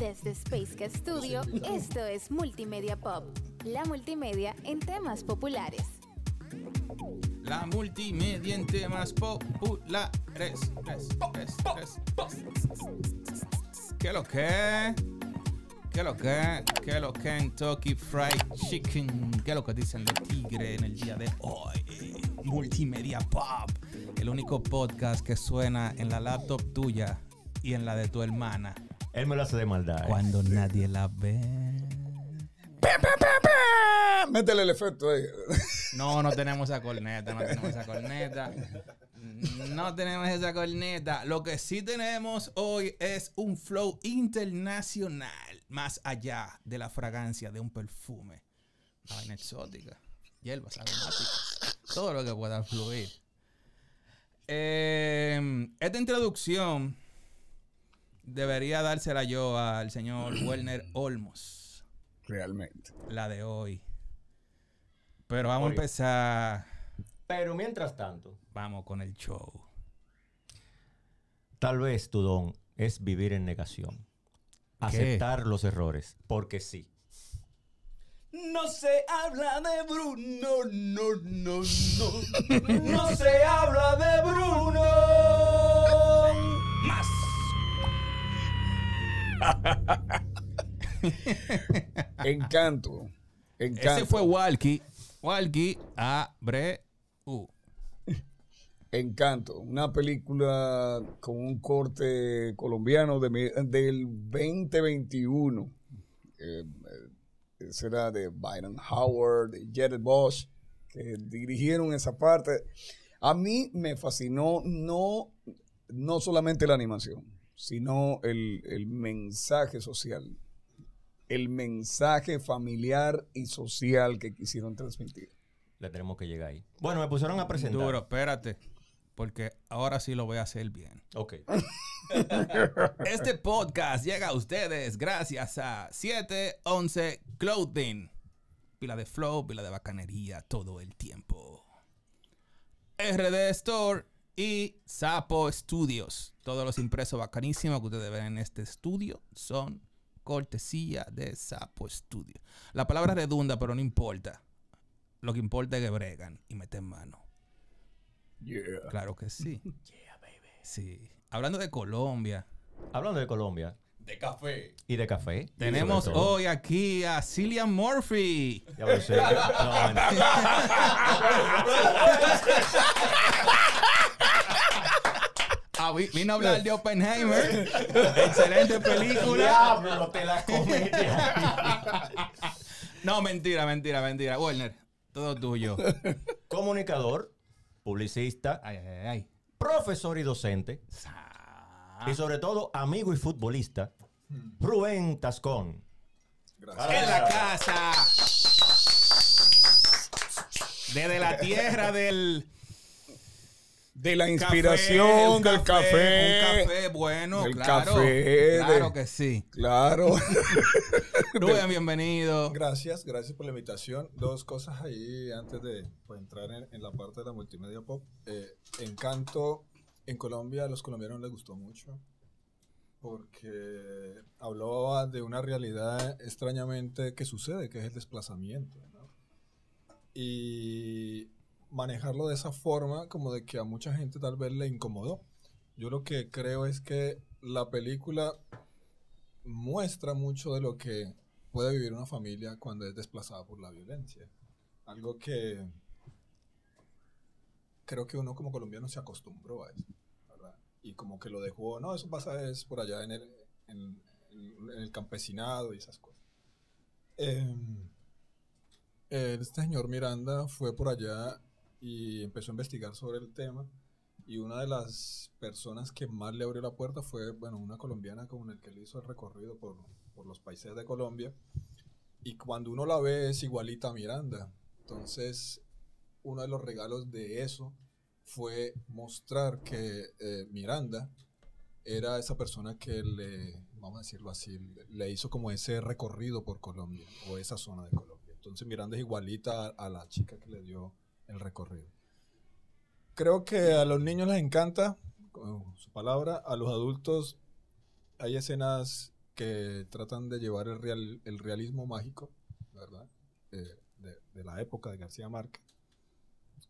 Desde Space Studio, esto es Multimedia Pop, la multimedia en temas populares. La multimedia en temas populares. Res, res, res. ¿Qué lo que? ¿Qué lo que? ¿Qué lo que? Kentucky Fried Chicken. ¿Qué lo que dicen de Tigre en el día de hoy? Multimedia Pop. El único podcast que suena en la laptop tuya y en la de tu hermana. Él me lo hace de maldad. ¿eh? Cuando nadie la ve. Métele el efecto ahí. No, no tenemos esa corneta, no tenemos esa corneta. No tenemos esa corneta. Lo que sí tenemos hoy es un flow internacional, más allá de la fragancia de un perfume. Vaina exótica, hierbas aromáticas, todo lo que pueda fluir. Eh, esta introducción debería dársela yo al señor Werner Olmos, Realmente. la de hoy. Pero vamos a empezar. Pero mientras tanto, Vamos con el show. tal vez tu don es vivir en negación. Aceptar los errores, porque sí. No se habla de Bruno, no, no, no. No se habla de Bruno. Encanto. Encanto. Ese fue Walkie. Walkie abre. Uh. Encanto. Una película con un corte colombiano de del 2021. Eh, eh, será de Byron Howard, de Jared Bosch, que dirigieron esa parte. A mí me fascinó no, no solamente la animación, sino el, el mensaje social. El mensaje familiar y social que quisieron transmitir. Le tenemos que llegar ahí. Bueno, me pusieron a presentar. Duro, espérate. Porque ahora sí lo voy a hacer bien. Ok. Este podcast llega a ustedes gracias a 711 Clothing. Pila de flow, pila de bacanería todo el tiempo. RD Store y Sapo Studios. Todos los impresos bacanísimos que ustedes ven en este estudio son cortesía de Sapo Studio. La palabra redunda, pero no importa. Lo que importa es que bregan y meten mano. Yeah. Claro que sí. Sí. Hablando de Colombia, Hablando de Colombia de café. y de café. Tenemos hoy aquí a Cillian Murphy. Ya lo sé. No. Ah, vi- vino a hablar de Oppenheimer. Excelente película. Diablo, te la. No, mentira, mentira, mentira. Werner, todo tuyo. Comunicador, publicista, Ay, ay, ay. profesor y docente. Y sobre todo, amigo y futbolista, Rubén Tascón. En la casa. Desde la tierra del De la café, inspiración del café. Un café bueno, Del claro. café, Claro de- que sí. Claro. Rubén, bienvenido. Gracias, gracias por la invitación. Dos cosas ahí antes de pues, entrar en, en la parte de la multimedia pop. Eh, Encanto, en Colombia a los colombianos les gustó mucho porque hablaba de una realidad extrañamente que sucede, que es el desplazamiento. ¿no? Y manejarlo de esa forma como de que a mucha gente tal vez le incomodó. Yo lo que creo es que la película muestra mucho de lo que puede vivir una familia cuando es desplazada por la violencia. Algo que creo que uno como colombiano se acostumbró a eso, ¿verdad? Y como que lo dejó, no, eso pasa es por allá en el, en, el campesinado y esas cosas. Em, este señor Miranda fue por allá y empezó a investigar sobre el tema y una de las personas que más le abrió la puerta fue, bueno, una colombiana con el que él hizo el recorrido por, por los países de Colombia. Y cuando uno la ve es igualita a Miranda. Entonces, uno de los regalos de eso fue mostrar que eh, Miranda era esa persona que le, vamos a decirlo así, le- hizo como ese recorrido por Colombia o esa zona de Colombia. Entonces Miranda es igualita a, a la chica que le dio el recorrido. Creo que a los niños les encanta, con su palabra, a los adultos hay escenas que tratan de llevar el, real, el realismo mágico, ¿verdad? Eh, de, de la época de García Márquez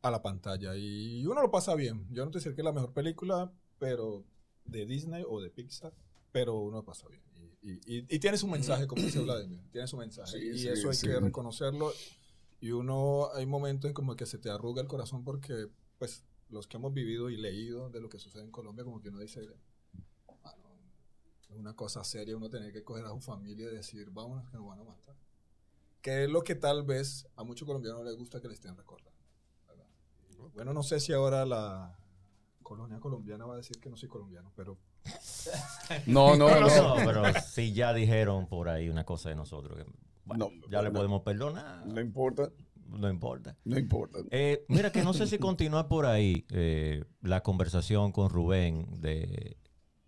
a la pantalla. Y uno lo pasa bien. Yo no te sé que es la mejor película, pero de Disney o de Pixar, pero uno lo pasa bien. Y, y, y tiene su mensaje, como dice Vladimir, tiene su mensaje. Sí, y sí, eso hay sí. que reconocerlo. Y uno, hay momentos en como que se te arruga el corazón porque, pues, los que hemos vivido y leído de lo que sucede en Colombia, como que uno dice, "Ah, no, es una cosa seria uno tener que coger a su familia y decir, vámonos que nos van a matar. Que es lo que tal vez a muchos colombianos les gusta que le estén recordando. Bueno, no sé si ahora la colonia colombiana va a decir que no soy colombiano, pero No, no, no. No, pero si ya dijeron por ahí una cosa de nosotros que bueno, No, ya le podemos perdonar, No importa, no importa. no importa. Eh, mira, que no sé si continuar por ahí eh, la conversación con Rubén de,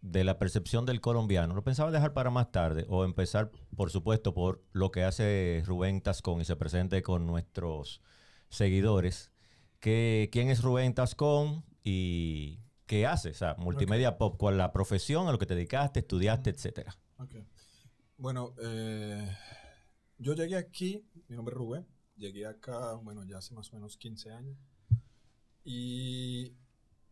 de la percepción del colombiano. Lo pensaba dejar para más tarde o empezar, por supuesto, por lo que hace Rubén Tascón y se presente con nuestros seguidores. Que, ¿Quién es Rubén Tascón y qué hace? O sea, multimedia pop, ¿cuál es la profesión, a lo que te dedicaste, estudiaste, etcétera? Bueno, eh, yo llegué aquí, mi nombre es Rubén, llegué acá, bueno, ya hace más o menos 15 años. Y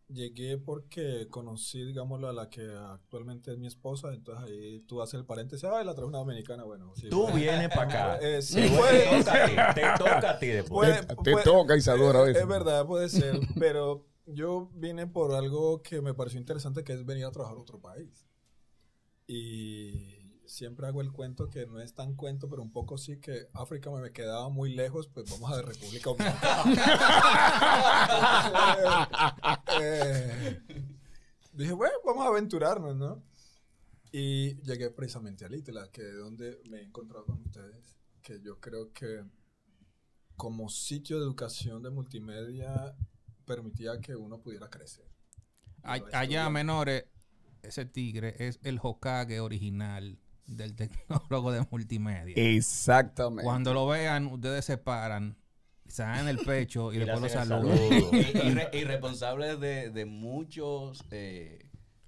llegué porque conocí, digámoslo, a la que actualmente es mi esposa, entonces ahí tú haces el paréntesis, ay, la trajo una dominicana, bueno. Sí, Tú puede- vienes para acá. Eh, sí, puede- te toca a ti después. puede- Te puede- toca, Isadora, a veces. Es verdad, puede ser, pero yo vine por algo que me pareció interesante, que es venir a trabajar a otro país. Y siempre hago el cuento que no es tan cuento, pero un poco sí que África me, me quedaba muy lejos, pues vamos a la República Dominicana. Eh, dije, bueno, vamos a aventurarnos, ¿no? Y llegué precisamente a Litla, que es donde me he encontrado con ustedes, que yo creo que como sitio de educación de multimedia permitía que uno pudiera crecer. Allá, menores, ese tigre es el Hokage original del tecnólogo de multimedia. Exactamente. Cuando lo vean, ustedes se paran, se dan en el pecho y, Y después lo saludan. saludo. y, y re- y responsable de, de muchos eh,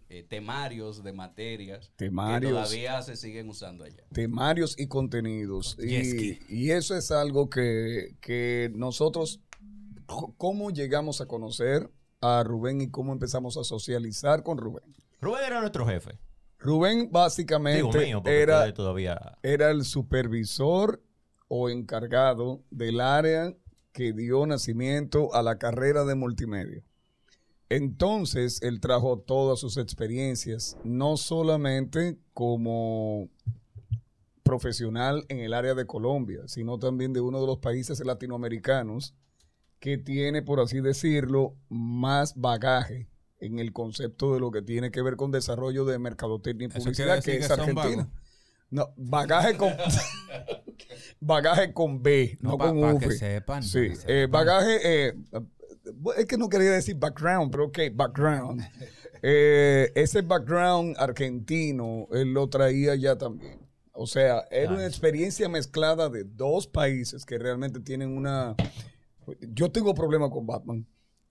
eh, temarios de materias Temarios. que todavía se siguen usando allá. temarios y contenidos. Y, y eso es algo que, que nosotros, ¿cómo llegamos a conocer a Rubén y cómo empezamos a socializar con Rubén? Rubén era nuestro jefe. Rubén básicamente Digo mío, porque era, todavía... era el supervisor o encargado del área que dio nacimiento a la carrera de multimedia. Entonces, él trajo todas sus experiencias, no solamente como profesional en el área de Colombia, sino también de uno de los países latinoamericanos que tiene, por así decirlo, más bagaje en el concepto de lo que tiene que ver con desarrollo de mercadotecnia y publicidad, que es que Argentina. No, bagaje con bagaje con B, no, No, pa- con pa' V. que sepan, Sí, eh, bagaje, eh, es que no quería decir background, pero ok, background. Eh, ese background argentino, él lo traía ya también. O sea, era una experiencia mezclada de dos países que realmente tienen una... Yo tengo problemas con Batman.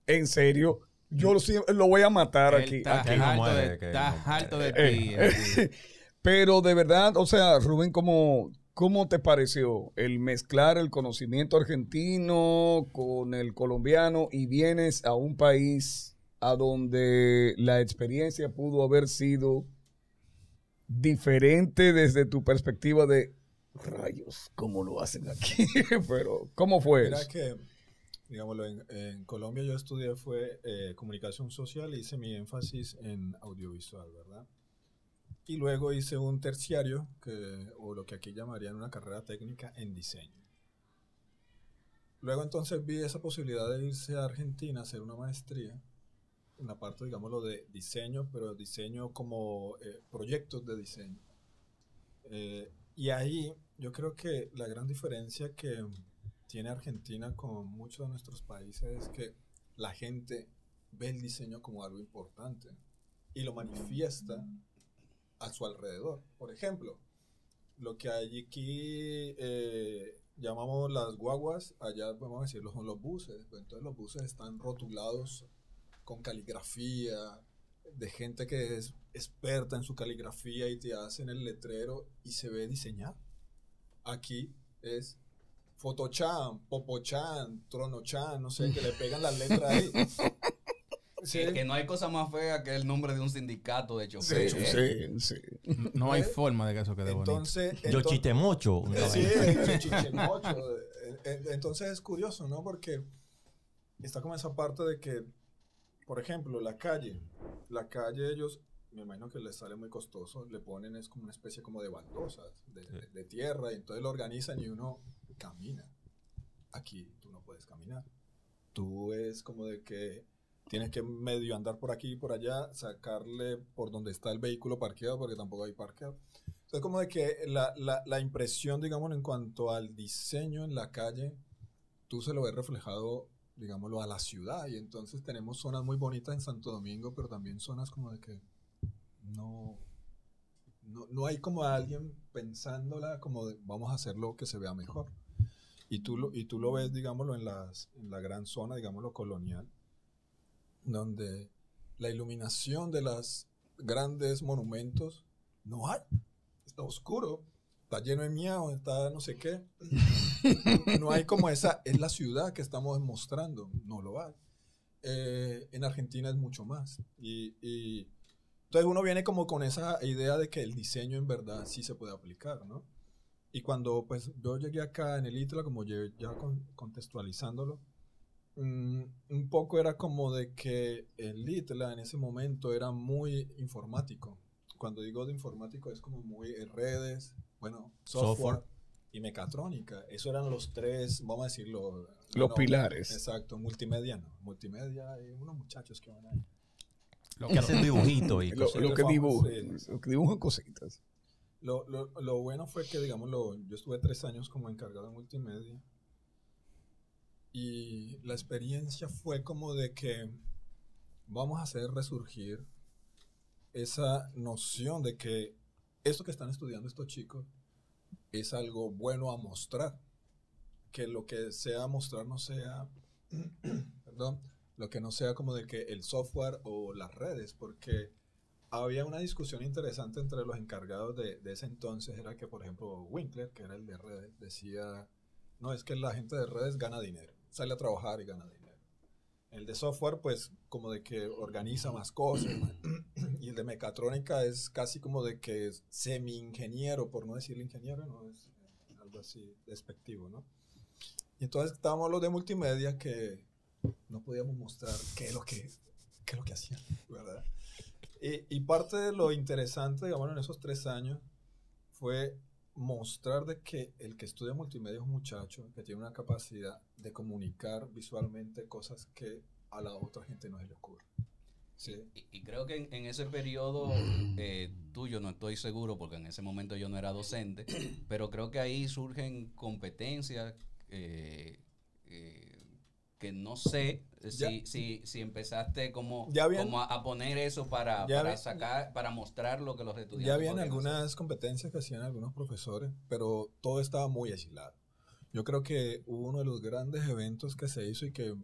En serio. Yo lo, lo voy a matar Él aquí. está aquí. No de- que está no harto de Eh, ti. eh, Pero de verdad, o sea, Rubén, ¿cómo, ¿cómo te pareció el mezclar el conocimiento argentino con el colombiano y vienes a un país a donde la experiencia pudo haber sido diferente desde tu perspectiva de rayos, ¿cómo lo hacen aquí? Pero, ¿cómo fue Mira eso? que, digámoslo, en, en Colombia yo estudié fue eh, comunicación social y hice mi énfasis en audiovisual, ¿verdad? Y luego hice un terciario, que, o lo que aquí llamarían una carrera técnica en diseño. Luego entonces vi esa posibilidad de irse a Argentina a hacer una maestría en la parte, digámoslo, de diseño, pero diseño como eh, proyectos de diseño. Eh, y ahí yo creo que la gran diferencia que tiene Argentina con muchos de nuestros países es que la gente ve el diseño como algo importante y lo manifiesta a su alrededor. Por ejemplo, lo que hay aquí eh, llamamos las guaguas, allá podemos decirlo son los buses. Entonces los buses están rotulados con caligrafía, de gente que es experta en su caligrafía y te hacen el letrero y se ve diseñado. Aquí es Fotochan, Popochan, Tronochan, no sé, que le pegan las letras ahí. Sí. Que, que no hay cosa más fea que el nombre de un sindicato de Sí, choferes. sí, sí. No hay forma de que eso quede bonito. Entonces, Yo entonces- chitemocho. una Sí, el chichemocho. Eh, eh, Entonces es curioso, ¿no? Porque está como esa parte de que, por ejemplo, la calle. La calle ellos, me imagino que les sale muy costoso, le ponen es como una especie como de baldosas, de, de- de tierra, y entonces lo organizan y uno camina. Aquí tú no puedes caminar. Tú es como de que tienes que medio andar por aquí y por allá, sacarle por donde está el vehículo parqueado, porque tampoco hay parqueado. Entonces, como de que la, la, la impresión, digamos, en cuanto al diseño en la calle, tú se lo ves reflejado, digámoslo, a la ciudad. Y entonces tenemos zonas muy bonitas en Santo Domingo, pero también zonas como de que no, no, no hay como alguien pensándola como de, vamos a hacerlo que se vea mejor. Y tú lo, y tú lo ves, digámoslo, en, las, en la gran zona, digámoslo, colonial, donde la iluminación de los grandes monumentos no hay. Está oscuro, está lleno de miau, está no sé qué. No hay como esa, es la ciudad que estamos mostrando, no lo hay. Eh, en Argentina es mucho más. Y, y entonces uno viene como con esa idea de que el diseño en verdad sí se puede aplicar, ¿no? Y cuando pues yo llegué acá en el ITLA, como ya con- contextualizándolo, mm, un poco era como de que el ITLA en ese momento era muy informático. Cuando digo de informático es como muy redes, bueno, software, Software. y mecatrónica. Eso eran los tres, vamos a decirlo. Los no, pilares. Exacto, multimedia no. Multimedia y unos muchachos que van ahí. Lo- Que hacen dibujitos y Lo, cosas. lo que Vamos, dibujan, sí. lo que dibujan cositas. Lo, lo, lo bueno fue que, digamos, lo- yo estuve tres años como encargado de multimedia. Y la experiencia fue como de que vamos a hacer resurgir esa noción de que esto que están estudiando estos chicos es algo bueno a mostrar. Que lo que sea mostrar no sea, perdón, lo que no sea como de que el software o las redes, porque había una discusión interesante entre los encargados de, de ese entonces, era que, por ejemplo, Winkler, que era el de redes, decía, no, es que la gente de redes gana dinero, sale a trabajar y gana dinero. El de software, pues, como de que organiza más cosas, y el de mecatrónica es casi como de que es semi-ingeniero, por no decirle ingeniero, no es algo así despectivo, ¿no? Y entonces estábamos los de multimedia que no podíamos mostrar qué es lo que, qué es lo que hacían, ¿verdad? Y, y parte de lo interesante, digamos, en esos tres años fue mostrar de que el que estudia multimedia es un muchacho que tiene una capacidad de comunicar visualmente cosas que a la otra gente no se le ocurre. ¿Sí? Y, creo que en, en ese periodo eh, tuyo, no estoy seguro porque en ese momento yo no era docente, pero creo que ahí surgen competencias eh, eh, que no sé si, si, si empezaste como, habían- como a, poner eso para, para había- sacar, para mostrar lo que los estudiantes Ya habían podían hacer. algunas competencias que hacían algunos profesores, pero todo estaba muy aislado. Yo creo que hubo uno de los grandes eventos que se hizo y que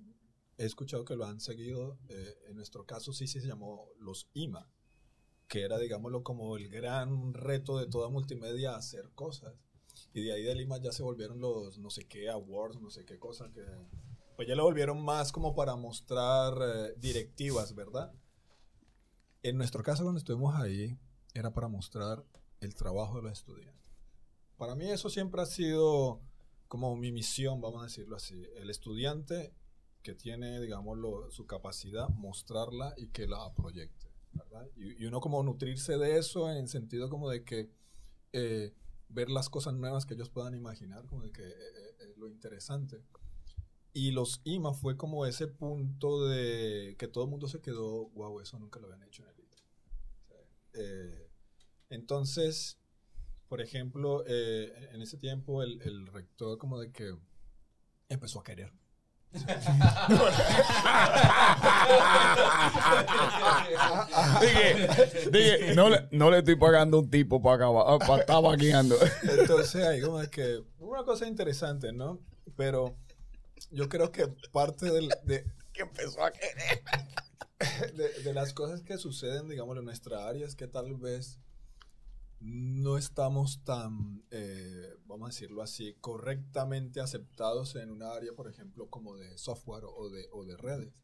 he escuchado que lo han seguido, eh, en nuestro caso sí, sí se llamó los IMA, que era, digámoslo, como el gran reto de toda multimedia hacer cosas. Y de ahí del IMA ya se volvieron los no sé qué awards, no sé qué cosas que... Pues ya lo volvieron más como para mostrar eh, directivas, ¿verdad? En nuestro caso, cuando estuvimos ahí, era para mostrar el trabajo de los estudiantes. Para mí eso siempre ha sido como mi misión, vamos a decirlo así. El estudiante que tiene, digámoslo, su capacidad, mostrarla y que la proyecte. Y, y uno como nutrirse de eso en sentido como de que eh, ver las cosas nuevas que ellos puedan imaginar, como de que eh, eh, lo interesante. Y los IMA fue como ese punto de que todo el mundo se quedó, wow, eso nunca lo habían hecho en el sea, eh, entonces, por ejemplo, eh, en ese tiempo el, el rector como de que empezó a querer. Dije, dije, no, le, no le estoy pagando un tipo para, acabar, para estar vaqueando. Entonces ahí como de que una cosa interesante, ¿no? Pero yo creo que parte del, de, que empezó a querer. de, de las cosas que suceden, digamos, en nuestra área es que tal vez no estamos tan, eh, vamos a decirlo así, correctamente aceptados en un área, por ejemplo, como de software o de, o de redes.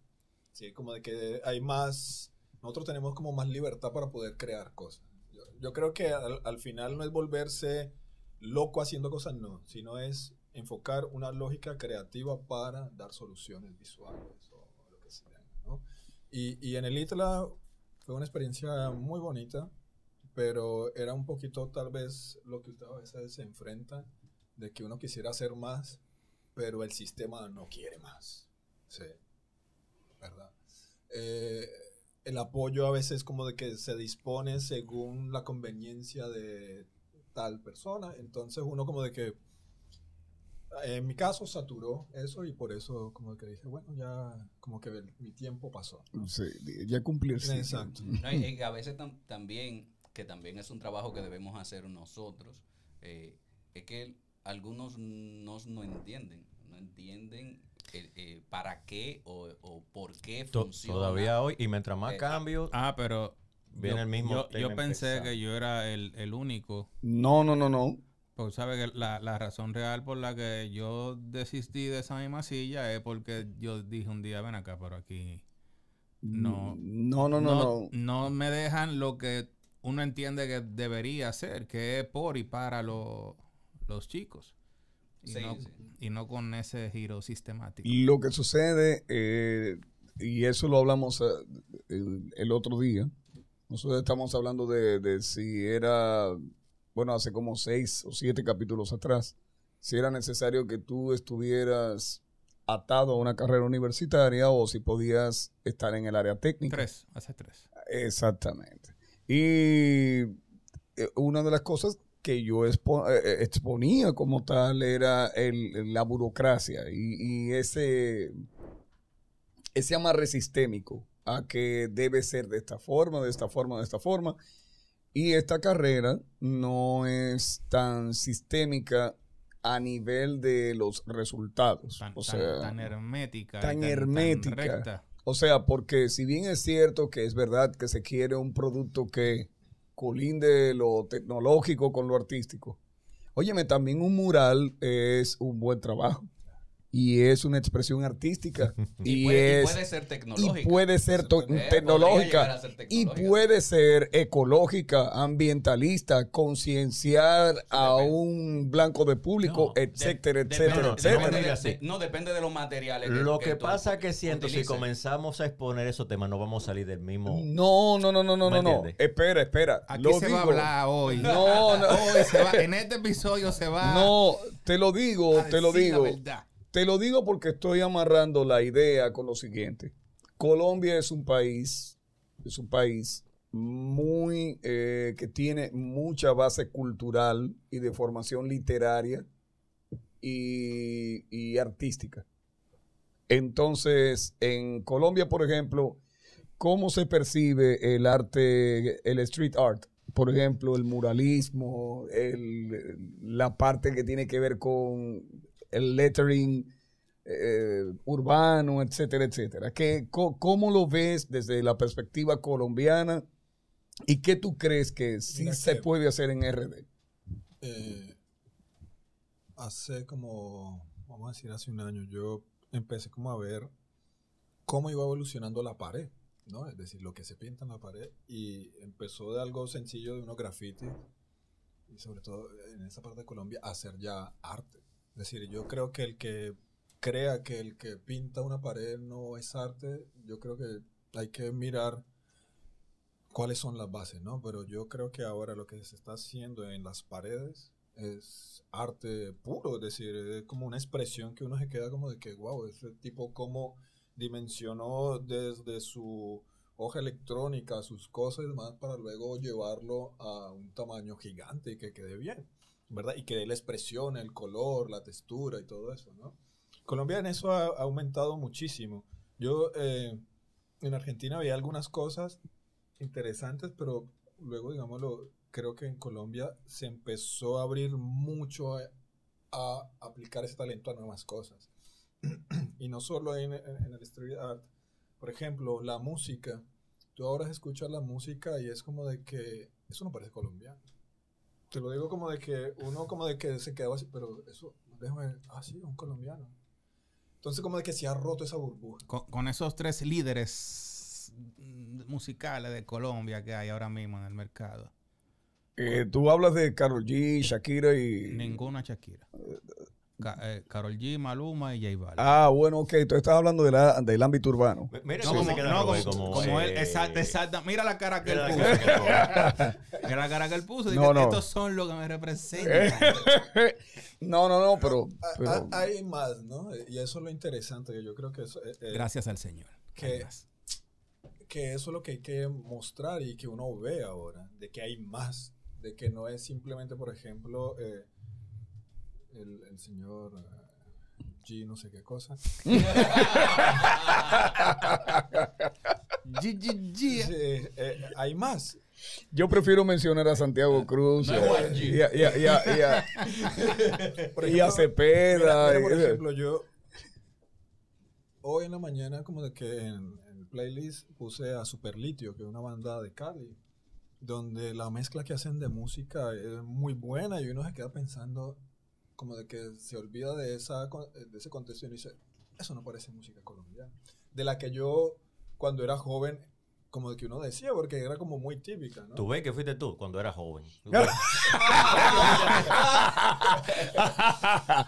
Sí, como de que hay más, nosotros tenemos como más libertad para poder crear cosas. Yo, yo creo que al, al final no es volverse loco haciendo cosas, no, sino es enfocar una lógica creativa para dar soluciones visuales o lo que sea, ¿no? Y, y en el ITLA fue una experiencia muy bonita, pero era un poquito tal vez lo que usted a veces se enfrenta, de que uno quisiera hacer más, pero el sistema no quiere más. Sí, ¿verdad? Eh, el apoyo a veces como de que se dispone según la conveniencia de tal persona, entonces uno como de que en mi caso saturó eso y por eso como que dije, bueno, ya como que el- mi tiempo pasó. ¿no? Sí, ya cumplí el. Exacto. No, y- y a veces tam- también, que también es un trabajo que debemos hacer nosotros, eh, es que algunos no, no entienden, no entienden eh, eh, para qué o, o por qué To- funciona. Todavía hoy, y mientras más Eh, cambio, Ah, pero Viene yo, el mismo yo, yo pensé que yo era el, el único. No, no, no, no. Porque sabe que la, la razón real por la que yo desistí de esa misma silla es porque yo dije un día, ven acá, pero aquí No. No, no, no, no. no me dejan lo que uno entiende que debería hacer, que es por y para lo- los chicos. Y, Sí, no, sí. y no con ese giro sistemático. Lo que sucede, eh, y eso lo hablamos eh, el, el otro día, nosotros estamos hablando de, de si era, bueno, hace como seis o siete capítulos atrás, si era necesario que tú estuvieras atado a una carrera universitaria o si podías estar en el área técnica. Tres, hace tres. Exactamente. Y eh, una de las cosas que yo expo- eh, eh, exponía como tal era el- la burocracia y, y ese, ese amarre sistémico a que debe ser de esta forma, de esta forma, de esta forma. Y esta carrera no es tan sistémica a nivel de los resultados. Tan, o sea, tan hermética. tan hermética. recta. o sea, porque si bien es cierto que es verdad que se quiere un producto que colinde lo tecnológico con lo artístico, óyeme, también un mural es un buen trabajo y es una expresión artística y, Y, puede, y es puede ser tecnológica. y puede ser puede- tecnológica y puede ser ecológica, ambientalista, concienciar a depende. un blanco de público, etcétera, etcétera, no, etcétera. depende de- no depende de los materiales. lo que tú pasa que siento, si utilices. comenzamos a exponer esos temas, no vamos a salir del mismo... No, no, no, no, no, ¿Me no, no. Espera, espera. Aquí Lo se va a digo. hablar hoy. No, no. Hoy se va- en este episodio se va No, te lo digo, a te lo decir la digo. verdad. Te lo digo porque estoy amarrando la idea con lo siguiente. Colombia es un país, es un país muy, eh, que tiene mucha base cultural y de formación literaria y, artística. Entonces, en Colombia, por ejemplo, ¿cómo se percibe el arte, el street art? Por ejemplo, el muralismo, la parte que tiene que ver con el lettering eh, urbano, etcétera, etcétera. ¿Qué, ¿Cómo lo ves desde la perspectiva colombiana y qué tú crees que sí Mira se que- puede hacer en RD? Eh, hace como, vamos a decir, hace un año, yo empecé como a ver cómo iba evolucionando la pared, ¿no? Es decir, lo que se pinta en la pared. Y empezó de algo sencillo, de unos grafitis, y sobre todo en esa parte de Colombia, hacer ya arte. Es decir, yo creo que el que crea que el que pinta una pared no es arte, yo creo que hay que mirar cuáles son las bases, ¿no? Pero yo creo que ahora lo que se está haciendo en las paredes es arte puro, es decir, es como una expresión que uno se queda como de que, wow, ese tipo cómo dimensionó desde su hoja electrónica sus cosas y demás para luego llevarlo a un tamaño gigante y que quede bien, ¿verdad? Y que dé la expresión, el color, la textura y todo eso, ¿no? Colombia en eso ha, ha aumentado muchísimo. Yo eh, en Argentina veía algunas cosas interesantes, pero luego, digámoslo, creo que en Colombia se empezó a abrir mucho a, a aplicar ese talento a nuevas cosas. y no solo en, en- en el street art. por ejemplo, la música. Tú ahora escuchas la música y es como de que eso no parece colombiano. Te lo digo como de que uno como de que se quedaba así, pero eso, déjame, ah, sí, un colombiano. Entonces como de que se ha roto esa burbuja. Con, con esos tres líderes musicales de Colombia que hay ahora mismo en el mercado. Eh, tú hablas de Karol G, Shakira y... Ninguna Shakira. Ca- eh, G, Maluma y J Balvin. Ah, bueno, ok. Tú estás hablando de la- del ámbito urbano. Mira No, cómo como, no, como, como, él, exacto, exacto. Mira la cara que él puso. Mira la cara que él puso. No, Dice, no. Estos son los que me representan. No, no, no, pero... Pero- Hay más, ¿no? Y eso es lo interesante. que Yo creo que eso, eh, eh, Gracias al Señor. que- que eso es lo que hay que mostrar y que uno ve ahora, de que hay más, de que no es simplemente, por ejemplo, eh, el, el señor eh, G no sé qué cosa. G, G, G. Sí, eh, hay más. Yo prefiero mencionar a Santiago Cruz No eh, y, a, y a- y a- y a- Por y a ejemplo, Cepeda. Mira, mira, por ejemplo, yo hoy en la mañana como de que en, en el playlist puse a Superlitio, que es una banda de Cali, donde la mezcla que hacen de música es muy buena y uno se queda pensando como de que se olvida de, esa, de ese contexto y dice, eso no parece música colombiana. De la que yo cuando era joven, como de que uno decía, porque era como muy típica, ¿no? Tú ves que fuiste tú cuando eras joven.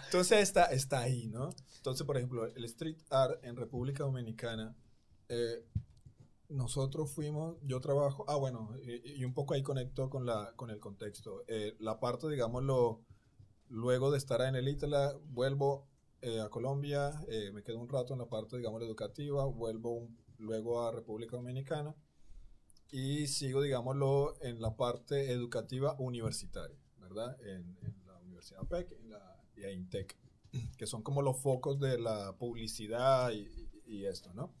Entonces está, está ahí, ¿no? Entonces, por ejemplo, el street art en República Dominicana, eh, nosotros fuimos, yo trabajo, ah, bueno, y, y un poco ahí conecto con, la, con el contexto. Eh, la parte, digámoslo, luego de estar en el ITLA, vuelvo eh, a Colombia, eh, me quedo un rato en la parte, digamos, educativa, vuelvo luego a República Dominicana y sigo, digámoslo, en la parte educativa universitaria, ¿verdad? En, en la Universidad PEC en la, y a INTEC, que son como los focos de la publicidad y, esto, ¿no?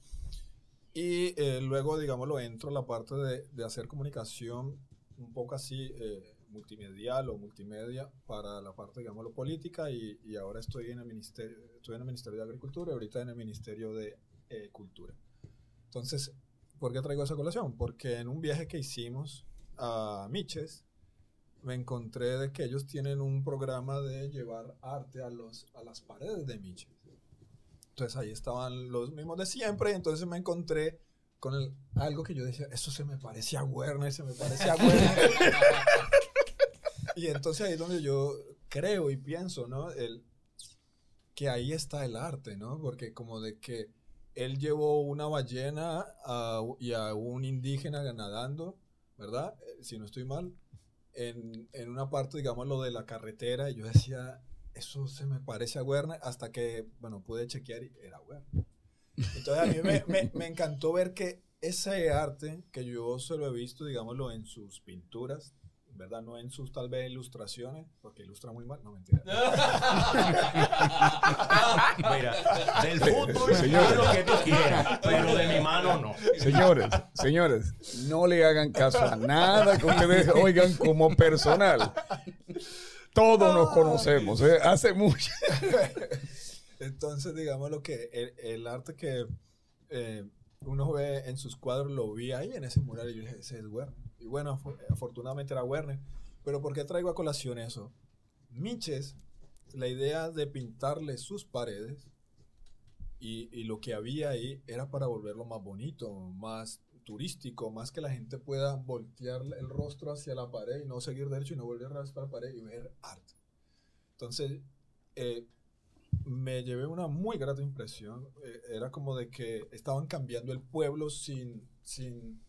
Y eh, luego, digámoslo, entro a la parte de, de hacer comunicación un poco así multimedial o multimedia para la parte, digámoslo, política y, y ahora estoy en, el ministerio, estoy en el Ministerio de Agricultura y ahorita en el Ministerio de eh, Cultura. Entonces, ¿por qué traigo esa colación? Porque en un viaje que hicimos a Miches, me encontré de que ellos tienen un programa de llevar arte a, los, a las paredes de Miches. Entonces ahí estaban los mismos de siempre, y entonces me encontré con el- algo que yo decía, eso se me parecía a Werner, se me parecía a Werner. y entonces ahí es donde yo creo y pienso, ¿no? El, que ahí está el arte, ¿no? Porque como de que él llevó una ballena a- y a un indígena nadando, ¿verdad? Eh, Si no estoy mal, en, en una parte, digamos, lo de la carretera, y yo decía, eso se me parece a Werner, hasta que, bueno, pude chequear y era Werner. Entonces a mí me, me- me encantó ver que ese arte, que yo se lo he visto, digámoslo, en sus pinturas, ¿verdad? No en sus tal vez ilustraciones, porque ilustra muy mal, no mentira. Mira, del fútbol lo que tú quieras, pero de mi mano no. Señores, señores, no le hagan caso a nada que ustedes oigan como personal. Todos nos conocemos, ¿eh? hace mucho. Entonces, digamos lo que el, el arte que eh, uno ve en sus cuadros, lo vi ahí en ese mural y yo dije, ese es Werner. Y bueno, afortunadamente era Werner. Pero ¿por qué traigo a colación eso? Miches, la idea de pintarle sus paredes y, y lo que había ahí era para volverlo más bonito, más turístico, más que la gente pueda voltear el rostro hacia la pared y no seguir derecho y no volver a la pared y ver arte. Entonces, eh, me llevé una muy grata impresión. Eh, era como de que estaban cambiando el pueblo sin, sin,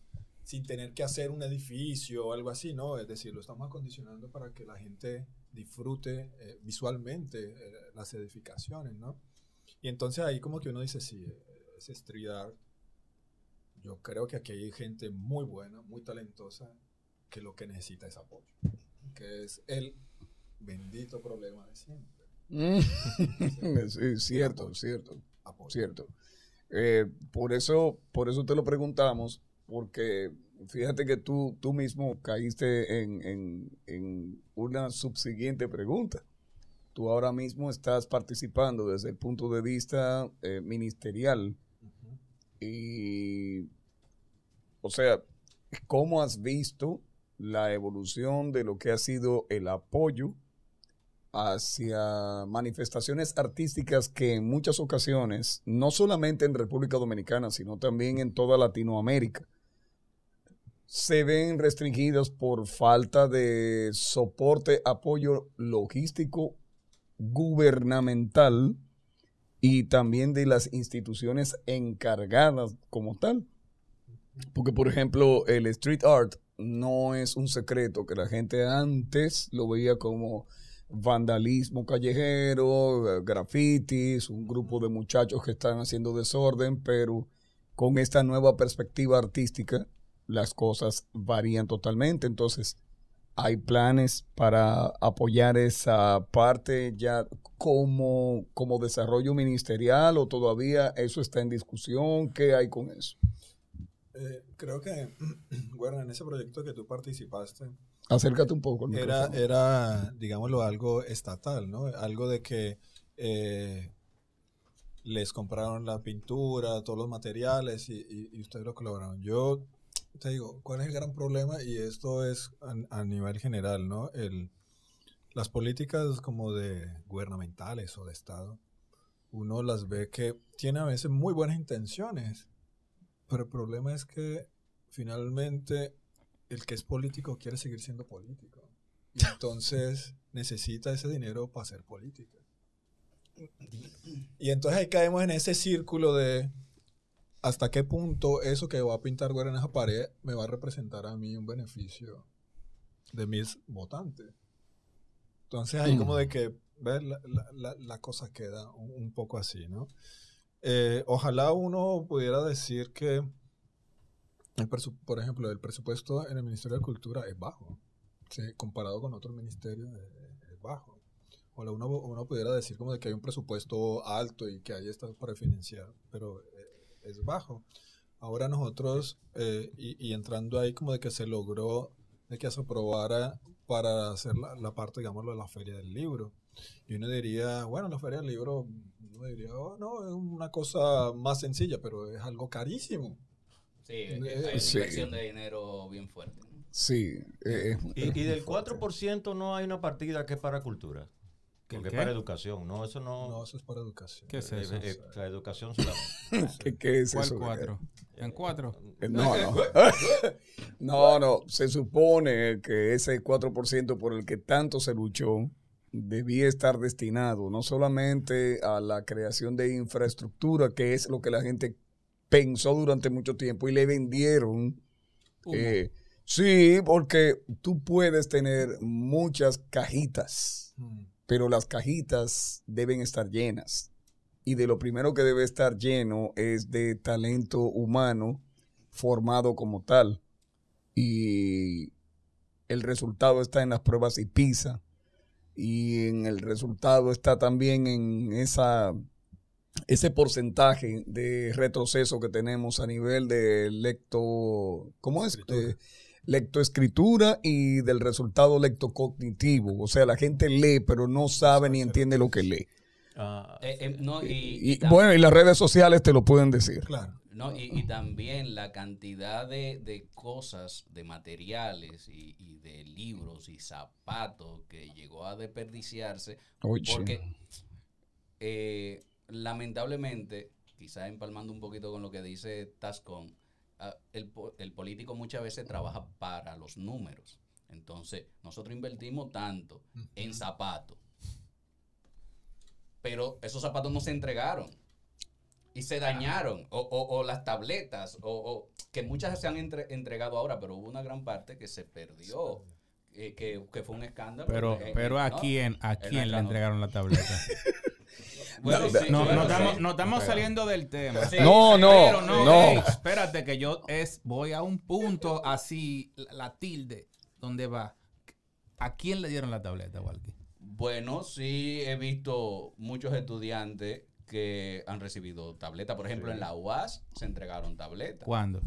sin tener que hacer un edificio o algo así, ¿no? Es decir, lo estamos acondicionando para que la gente disfrute eh, visualmente eh, las edificaciones, ¿no? Y entonces ahí como que uno dice, sí, eh, ese street art, yo creo que aquí hay gente muy buena, muy talentosa, que lo que necesita es apoyo, que es el bendito problema de siempre. Sí, cierto, cierto, Apoyo. cierto. Eh, por eso, por eso te lo preguntamos, porque fíjate que tú, tú mismo caíste en, en- en una subsiguiente pregunta. Tú ahora mismo estás participando desde el punto de vista eh, ministerial. Y, o sea, ¿cómo has visto la evolución de lo que ha sido el apoyo hacia manifestaciones artísticas que en muchas ocasiones, no solamente en República Dominicana, sino también en toda Latinoamérica, se ven restringidas por falta de soporte, apoyo logístico gubernamental y también de las instituciones encargadas como tal. Porque, por ejemplo, el street art no es un secreto que la gente antes lo veía como vandalismo callejero, grafitis, un grupo de muchachos que están haciendo desorden, pero con esta nueva perspectiva artística las cosas varían totalmente. Entonces, hay planes para apoyar esa parte ya como, como desarrollo ministerial o todavía eso está en discusión? ¿Qué hay con eso? Eh, creo que, bueno, en ese proyecto que tú participaste, Acércate un poco. era, era, digámoslo, algo estatal, ¿no? Algo de que eh, les compraron la pintura, todos los materiales y, y- y ustedes lo colaboraron. Yo te digo, ¿cuál es el gran problema? Y esto es a, a nivel general, ¿no? El, las políticas como de gubernamentales o de Estado, uno las ve que tiene a veces muy buenas intenciones, pero el problema es que finalmente el que es político quiere seguir siendo político. Y entonces necesita ese dinero para hacer política. Y entonces ahí caemos en ese círculo de hasta qué punto eso que va a pintar Guerra en esa pared me va a representar a mí un beneficio de mis votantes. Entonces ahí como de que ¿ves? La, la- cosa queda un, un poco así, ¿no? Eh, ojalá uno pudiera decir que, el por ejemplo, el presupuesto en el Ministerio de Cultura es bajo. Sí, comparado con otros ministerios es, es bajo. Ojalá uno, uno pudiera decir como de que hay un presupuesto alto y que ahí está para financiar, pero eh, es bajo. Ahora nosotros, eh, y, y entrando ahí como de que se logró de que se aprobara para hacer la, la parte, digámoslo, de la feria del libro. Y uno diría, bueno, la feria del libro, uno diría, oh, no, es una cosa más sencilla, pero es algo carísimo. Sí, es que hay una Sí. inversión de dinero bien fuerte. ¿no? Sí. eh, Y, y del 4% no hay una partida que es para cultura. ¿Qué, Que es qué? para educación. No, eso no. No, eso es para educación. ¿Qué es eh, eso? eh, la educación solamente. ¿qué, qué es ¿Cuál eso? cuatro? ¿En cuatro? Eh, No, no. no, no. Se supone que ese 4% por el que tanto se luchó debía estar destinado no solamente a la creación de infraestructura, que es lo que la gente pensó durante mucho tiempo y le vendieron. Eh, sí, porque tú puedes tener muchas cajitas, Mm. Pero las cajitas deben estar llenas. Y de lo primero que debe estar lleno es de talento humano formado como tal. Y el resultado está en las pruebas y PISA. Y en el resultado está también en esa, ese porcentaje de retroceso que tenemos a nivel de lecto, ¿cómo es? Eh, lectoescritura y del resultado lectocognitivo. O sea, la gente lee, pero no sabe ni entiende lo que lee. Ah, Eh, eh, no, y, Y, y tam- bueno, y las redes sociales te lo pueden decir. Claro. no, y, y también la cantidad de, de cosas, de materiales y, y de libros y zapatos que llegó a desperdiciarse Oye. porque eh, lamentablemente, quizás empalmando un poquito con lo que dice Tascon, el, po- el político muchas veces trabaja para los números. Entonces, nosotros invertimos tanto en zapatos, pero esos zapatos no se entregaron y se dañaron, o, o- o las tabletas, o, o- que muchas se han entre- entregado ahora, pero hubo una gran parte que se perdió, eh, que, que fue un escándalo. Pero, Eh, pero eh, ¿a ¿no? quién, a quién le entregaron la tableta? Bueno, No, sí, No, bueno, no sí. estamos, no estamos saliendo del tema. Sí. No, no, Pero no, no. espérate que yo es voy a un punto así, la, la tilde, donde va. ¿A quién le dieron la tableta, Walkie? Bueno, sí he visto muchos estudiantes que han recibido tabletas. Por ejemplo, en la UAS se entregaron tabletas. ¿Cuándo?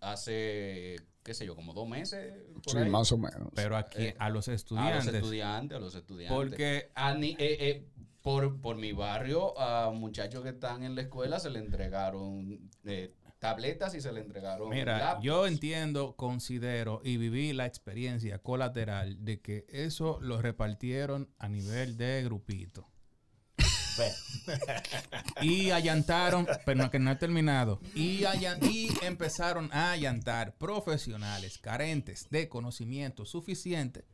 Hace, qué sé yo, como dos meses. por Sí, ahí. más o menos. Pero a quién, a los A los estudiantes. estudiantes, a los estudiantes. Porque A ni- eh, eh, Por, por mi barrio, a muchachos que están en la escuela se le entregaron eh, tabletas y se le entregaron Mira, laptops. yo entiendo, considero y viví la experiencia colateral de que eso lo repartieron a nivel de grupito. Y allantaron, pero no, que no he terminado. Y, allan- y empezaron a allantar profesionales carentes de conocimiento suficiente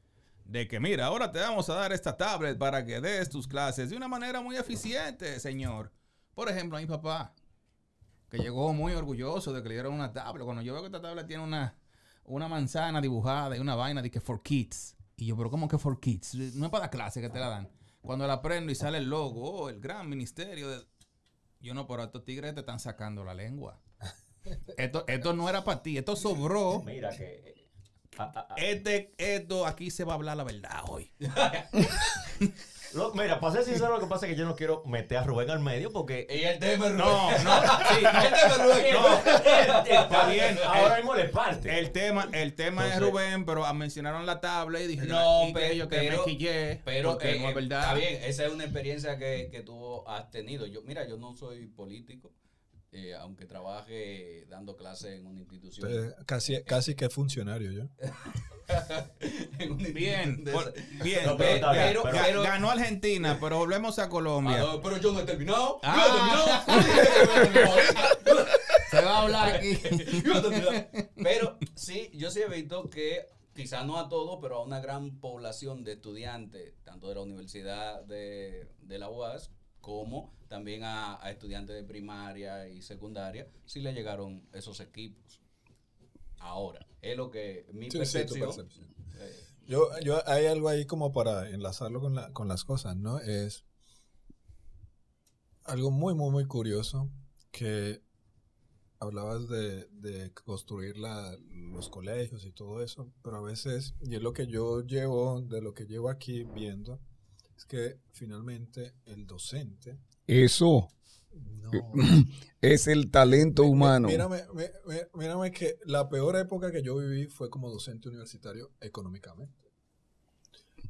de que, mira, ahora te vamos a dar esta tablet para que des tus clases de una manera muy eficiente, señor. Por ejemplo, a mi papá, que llegó muy orgulloso de que le dieron una tablet. Cuando yo veo que esta tablet tiene una, una manzana dibujada y una vaina de que for kids. Y yo, pero ¿cómo que for kids? No es para la clase que te la dan. Cuando la prendo y sale el logo, oh, el gran ministerio de... Yo no, pero estos tigres te están sacando la lengua. Esto, esto no era para ti, esto sobró. Mira que. Eh, ah, ah, ah. Este, esto, aquí se va a hablar la verdad hoy. Lo- mira, para ser sincero, lo que pasa es que yo no quiero meter a Rubén al medio porque. Y el tema es No, no, sí, no. Está bien. Ahora El- mismo le parte. El tema, el tema es Entonces- Rubén, pero mencionaron la tabla y dije, No, que yo que pero- me quillé, Pero porque eh, no es verdad. está bien, esa es una experiencia que, que tú has tenido. Yo, mira, yo no soy político, eh, aunque trabaje dando clases en una institución. Usted casi, casi que funcionario yo. Bien, por- bien, No, pero, está bien, pero- pero- Ga- pero- ganó Argentina, pero volvemos a Colombia. Ah, no, pero yo no he terminado. Ah. Yo no he terminado. Se va a hablar aquí. Yo no he terminado. Pero sí, yo sí he visto que quizás no a todos, pero a una gran población de estudiantes, tanto de la Universidad de, de la UAS como también a, a estudiantes de primaria y secundaria, sí le llegaron esos equipos. Ahora, es lo que mi Sí, sí, tu percepción. percepción. eh, Yo, yo, hay algo ahí como para enlazarlo con, la, con las cosas, ¿no? Es algo muy, muy, muy curioso que hablabas de, de construir la- los colegios y todo eso, pero a veces, y es lo que yo llevo, de lo que llevo aquí viendo, que finalmente el docente Eso no, es el talento humano. Mírame, mi- mírame que la peor época que yo viví fue como docente universitario económicamente.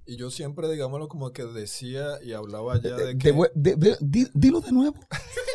Y yo siempre, digámoslo, como que decía y hablaba ya de que... de- de- di- dilo de nuevo.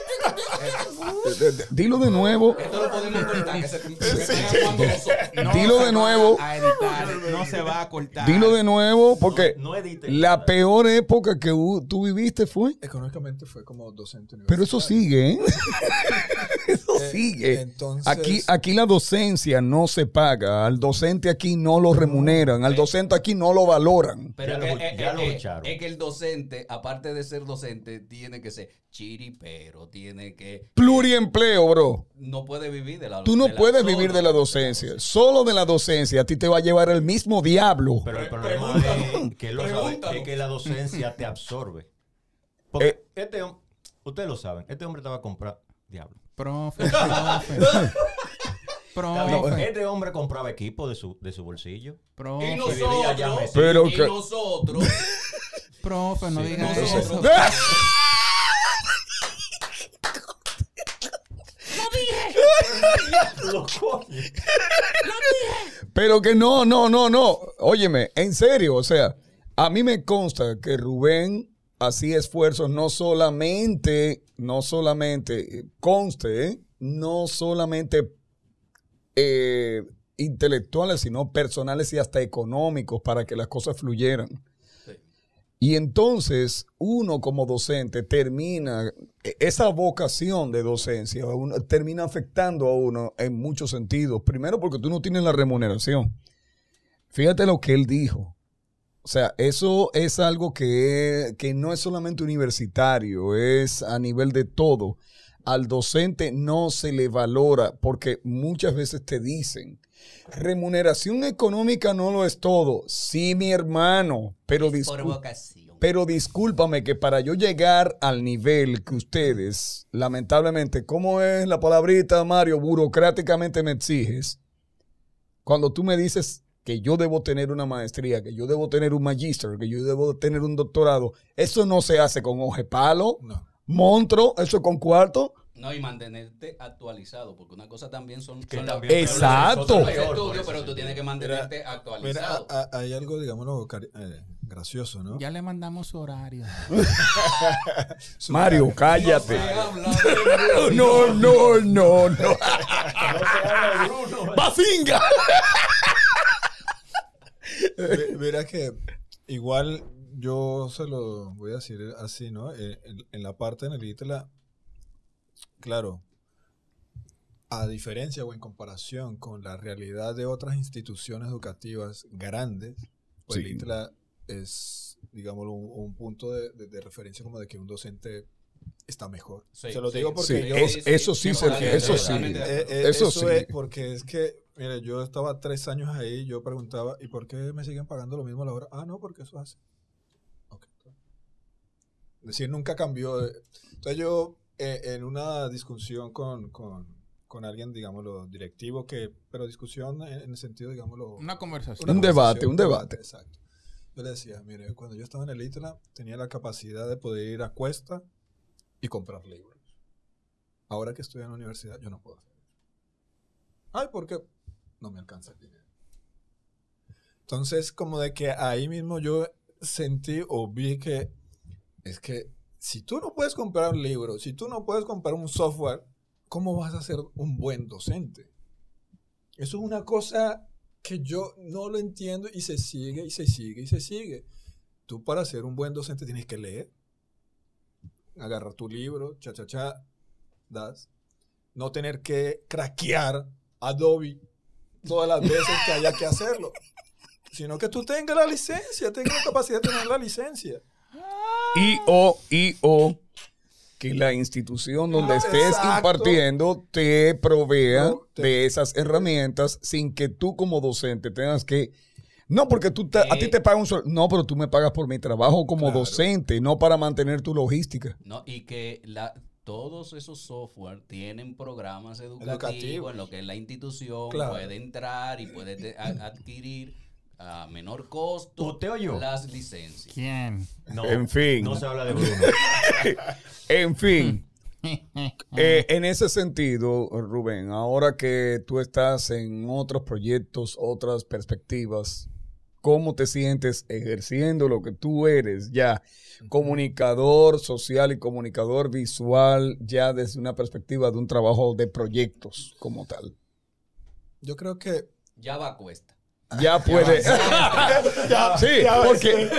Dilo de nuevo. Esto lo podemos cortar, que se, que. No Dilo de nuevo. va A editar, no se va a cortar. Dilo de nuevo, porque No edite. la peor época que tú viviste fue. Económicamente fue como docente universitario. Pero eso sigue, ¿eh? Eso Eh, sigue. entonces- Aquí, aquí la docencia no se paga. Al docente aquí no lo remuneran. Al docente aquí no lo valoran. Pero Ya es lo- que, eh, ya eh, lo eh, echaron. es que el docente, aparte de ser docente, tiene que ser chiripero, tiene que... Pluriempleo, bro. No puede vivir de la Tú no la- puedes vivir de la docencia. Solo de la docencia a ti te va a llevar el mismo diablo. Pero el problema es que, él lo sabe, pregúntalo. es que la docencia te absorbe. Porque Eh. este hom- ustedes lo saben, este hombre va a comprar diablo. Profe, profe. Profe, Este hombre compraba equipo de su, de su bolsillo. Y profe, allá nosotros. Pero y que- nosotros, profe, no Sí, nosotros- eso. Lo coño. Pero que no, no, no, no. Óyeme, en serio, o sea, a mí me consta que Rubén hacía esfuerzos no solamente, no solamente, conste, ¿eh? no solamente eh, intelectuales, sino personales y hasta económicos para que las cosas fluyeran. Sí. Y entonces uno como docente termina, e- esa vocación de docencia uno- termina afectando a uno en muchos sentidos. Primero porque tú no tienes la remuneración. Fíjate lo que él dijo. O sea, eso es algo que, que no es solamente universitario, es a nivel de todo. Al docente no se le valora porque muchas veces te dicen, remuneración económica no lo es todo. Sí, mi hermano, pero. Pero discúlpame que para yo llegar al nivel que ustedes, lamentablemente, ¿cómo es la palabrita, Mario? Burocráticamente me exiges. Cuando tú me dices que yo debo tener una maestría, que yo debo tener un magíster, que yo debo tener un doctorado, eso no se hace con hoje palo, No. montro, eso con cuarto. No, y mantenerte actualizado, porque una cosa también son, Que son también- Exacto. los estudios, pero tú tienes que mantenerte Mira, actualizado. a- a- hay algo, digámoslo, eh, gracioso, ¿no? Ya le mandamos su horario. Mario, cállate. No, no, no, no. ¡Bazinga! Mira que igual yo se lo voy a decir así, ¿no? Eh, En, en la parte en el ITLA, claro, a diferencia o en comparación con la realidad de otras instituciones educativas grandes, pues el Sí. Es, digámoslo, un, un punto de, de- de referencia como de que un docente está mejor. Sí, se lo digo porque Sí, yo... es- eso sí, Sergio, Sergio, eso sí. Eh, eh, Eso eso, sí. es porque es que, mire, yo estaba tres años ahí, yo preguntaba, ¿y por qué me siguen pagando lo mismo a la hora? Ah, no, porque eso hace. Ok. Es decir, nunca cambió. eh. Entonces yo, eh, en una discusión con, con, con alguien, digámoslo, directivo, que, pero discusión en, en el sentido, digámoslo... Una conversación. Un una debate, conversación, un debate. Exacto. Yo le decía, mire, cuando yo estaba en el ITLA, tenía la capacidad de poder ir a Cuesta y comprar libros. Ahora que estoy en la universidad, yo no puedo hacer eso. Ay, ¿por qué? No me alcanza el dinero. Entonces, como de que ahí mismo yo sentí o vi que es que si tú no puedes comprar un libro, si tú no puedes comprar un software, ¿cómo vas a ser un buen docente? Eso es una cosa que yo no lo entiendo y se sigue y se sigue y se sigue. Tú para ser un buen docente tienes que leer, agarrar tu libro, cha, cha, cha, das. No tener que craquear Adobe todas las veces que haya que hacerlo. Sino que tú tengas la licencia, tengas la capacidad de tener la licencia. Y o, y o, que la institución donde Ah, estés exacto. impartiendo te provea No, te- de esas herramientas sin que tú como docente tengas que... No, porque tú te- a Eh. ti te pagan un sueldo. No, pero tú me pagas por mi trabajo como Claro. docente, no para mantener tu logística. No, y que la, todos esos software tienen programas educativos Educativo. en lo que la institución Claro. puede entrar y puede a- adquirir a menor costo ¿Usted o yo? las licencias. ¿Quién? No, En fin. No se habla de Bruno. En fin, eh, en ese sentido, Rubén, ahora que tú estás en otros proyectos, otras perspectivas, ¿cómo te sientes ejerciendo lo que tú eres ya? Comunicador social y comunicador visual, ya desde una perspectiva de un trabajo de proyectos como tal. Yo creo que Ya va a cuesta. Ya puede. sí, porque, eh,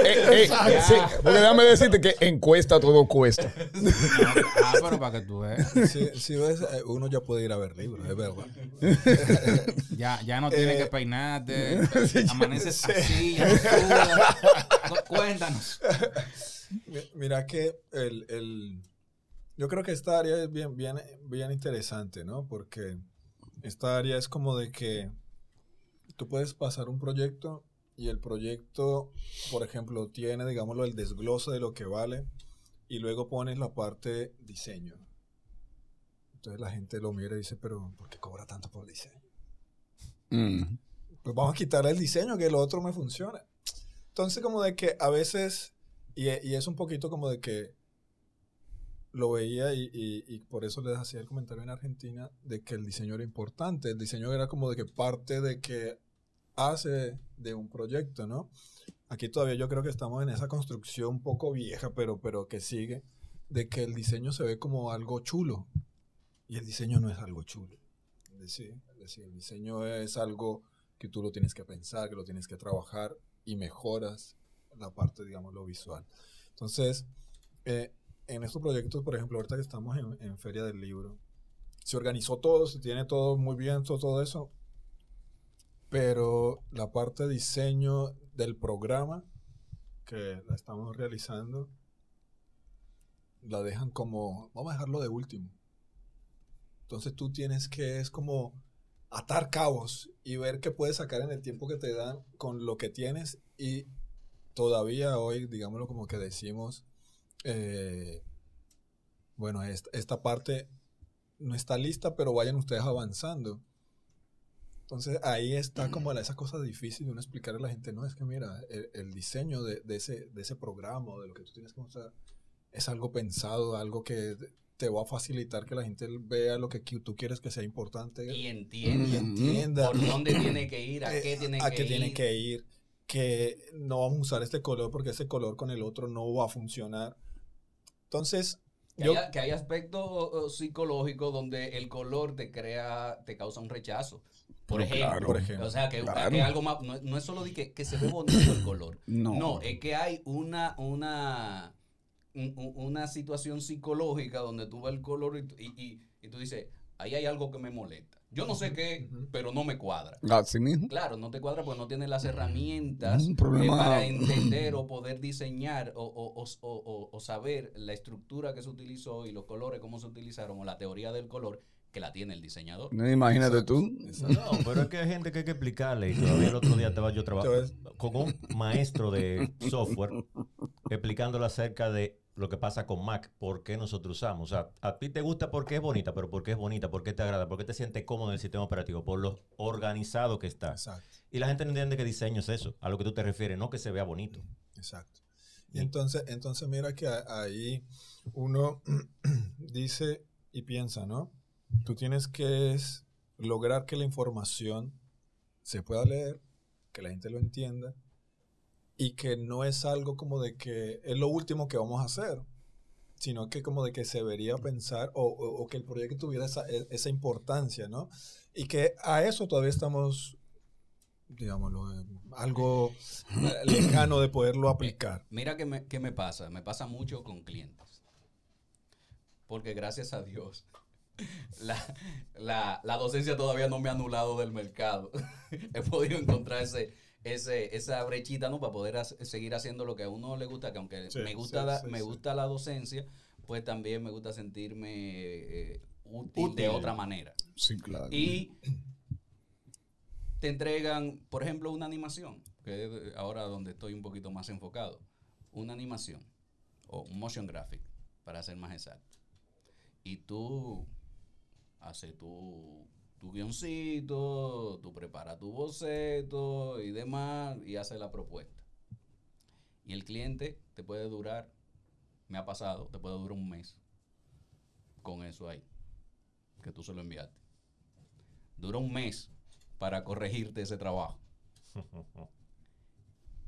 eh, sí, porque déjame decirte que en cuesta todo cuesta. ah, pero para que tú veas. si, si ves, eh, uno ya puede ir a ver libros, es verdad. Ya, ya no tienes Eh, que peinarte. Amaneces así, ya no Cuéntanos. Mi- Mira que el, el- yo creo que esta área es bien, bien, bien interesante, ¿no? Porque esta área es como de que tú puedes pasar un proyecto y el proyecto, por ejemplo, tiene, digámoslo, el desglose de lo que vale y luego pones la parte diseño. Entonces la gente lo mira y dice, pero ¿por qué cobra tanto por diseño? Mm. pues vamos a quitar el diseño, que lo otro me funciona. Entonces, como de que a veces, y, y es un poquito como de que lo veía y, y- y por eso les hacía el comentario en Argentina de que el diseño era importante. El diseño era como de que parte de que hace de un proyecto, ¿no? Aquí todavía yo creo que estamos en esa construcción poco vieja, pero, pero que sigue, de que el diseño se ve como algo chulo. Y el diseño no es algo chulo. Es decir, el diseño es algo que tú lo tienes que pensar, que lo tienes que trabajar y mejoras la parte, digamos, lo visual. Entonces, eh, en estos proyectos, por ejemplo, ahorita que estamos en, en Feria del Libro, se organizó todo, se tiene todo muy bien, todo, todo eso, pero la parte de diseño del programa que la estamos realizando, la dejan como, vamos a dejarlo de último. Entonces tú tienes que, es como atar cabos y ver qué puedes sacar en el tiempo que te dan con lo que tienes y todavía hoy, digámoslo como que decimos, eh, bueno, esta, esta parte no está lista, pero vayan ustedes avanzando. Entonces ahí está como la, esa cosa difícil de uno explicarle a la gente, no, es que mira, el, el diseño de, de ese, de ese programa o de lo que tú tienes que mostrar es algo pensado, algo que te va a facilitar que la gente vea lo que tú quieres que sea importante Y y entiende entienda por dónde tiene que ir, a qué tiene a que qué ir. tiene que ir. que no vamos a usar este color porque ese color con el otro no va a funcionar. Entonces, Que, yo, hay, que hay aspectos psicológicos donde el color te crea, te causa un rechazo. Por ejemplo, claro, por ejemplo. O sea, que, Claro. que algo más, no, no es solo de que, que se ve bonito el color. No. No, es que hay una, una, un- un- una situación psicológica donde tú ves el color y, tú- y, y- y tú dices, ahí hay algo que me molesta. Yo no sé qué, pero no me cuadra. Así mismo. Claro, no te cuadra porque no tienes las herramientas Un eh, problema- para entender o poder diseñar o- o- o- o saber la estructura que se utilizó y los colores, cómo se utilizaron o la teoría del color que la tiene el diseñador. No, imagínate tú. No, pero es que hay gente que hay que explicarle. Y todavía el otro día estaba yo trabajando con un maestro de software explicándole acerca de lo que pasa con Mac, por qué nosotros usamos. O sea, a ti te gusta porque es bonita, pero ¿por qué es bonita? ¿Por qué te agrada? ¿Por qué te sientes cómodo en el sistema operativo? Por lo organizado que está. Exacto, Y la gente no entiende que diseño es eso, a lo que tú te refieres, no que se vea bonito. exacto. Y entonces, entonces mira que ahí uno dice y piensa, ¿no? Tú tienes que es lograr que la información se pueda leer, que la gente lo entienda y que no es algo como de que es lo último que vamos a hacer, sino que como de que se debería pensar o, o- o que el proyecto tuviera esa, e- esa importancia, ¿no? Y que a eso todavía estamos, digámoslo, algo eh, lejano de poderlo aplicar. Mira me, qué me pasa. Me pasa mucho con clientes. Porque gracias a Dios, la, la- la docencia todavía no me ha anulado del mercado. He podido encontrar ese, ese, esa brechita ¿no? para poder seguir haciendo lo que a uno le gusta, que aunque Sí, me, gusta sí, la, sí, me gusta la docencia, pues también me gusta sentirme eh, útil, de Útil. otra manera. Sí, claro. Y te entregan, por ejemplo, una animación, que es ahora donde estoy un poquito más enfocado. Una animación o un motion graphic, para ser más exacto. Y tú haces tu, tu guioncito, tú preparas tu boceto y demás, y haces la propuesta. Y el cliente te puede durar, me ha pasado, te puede durar un mes con eso ahí, que tú se lo enviaste dura un mes para corregirte ese trabajo.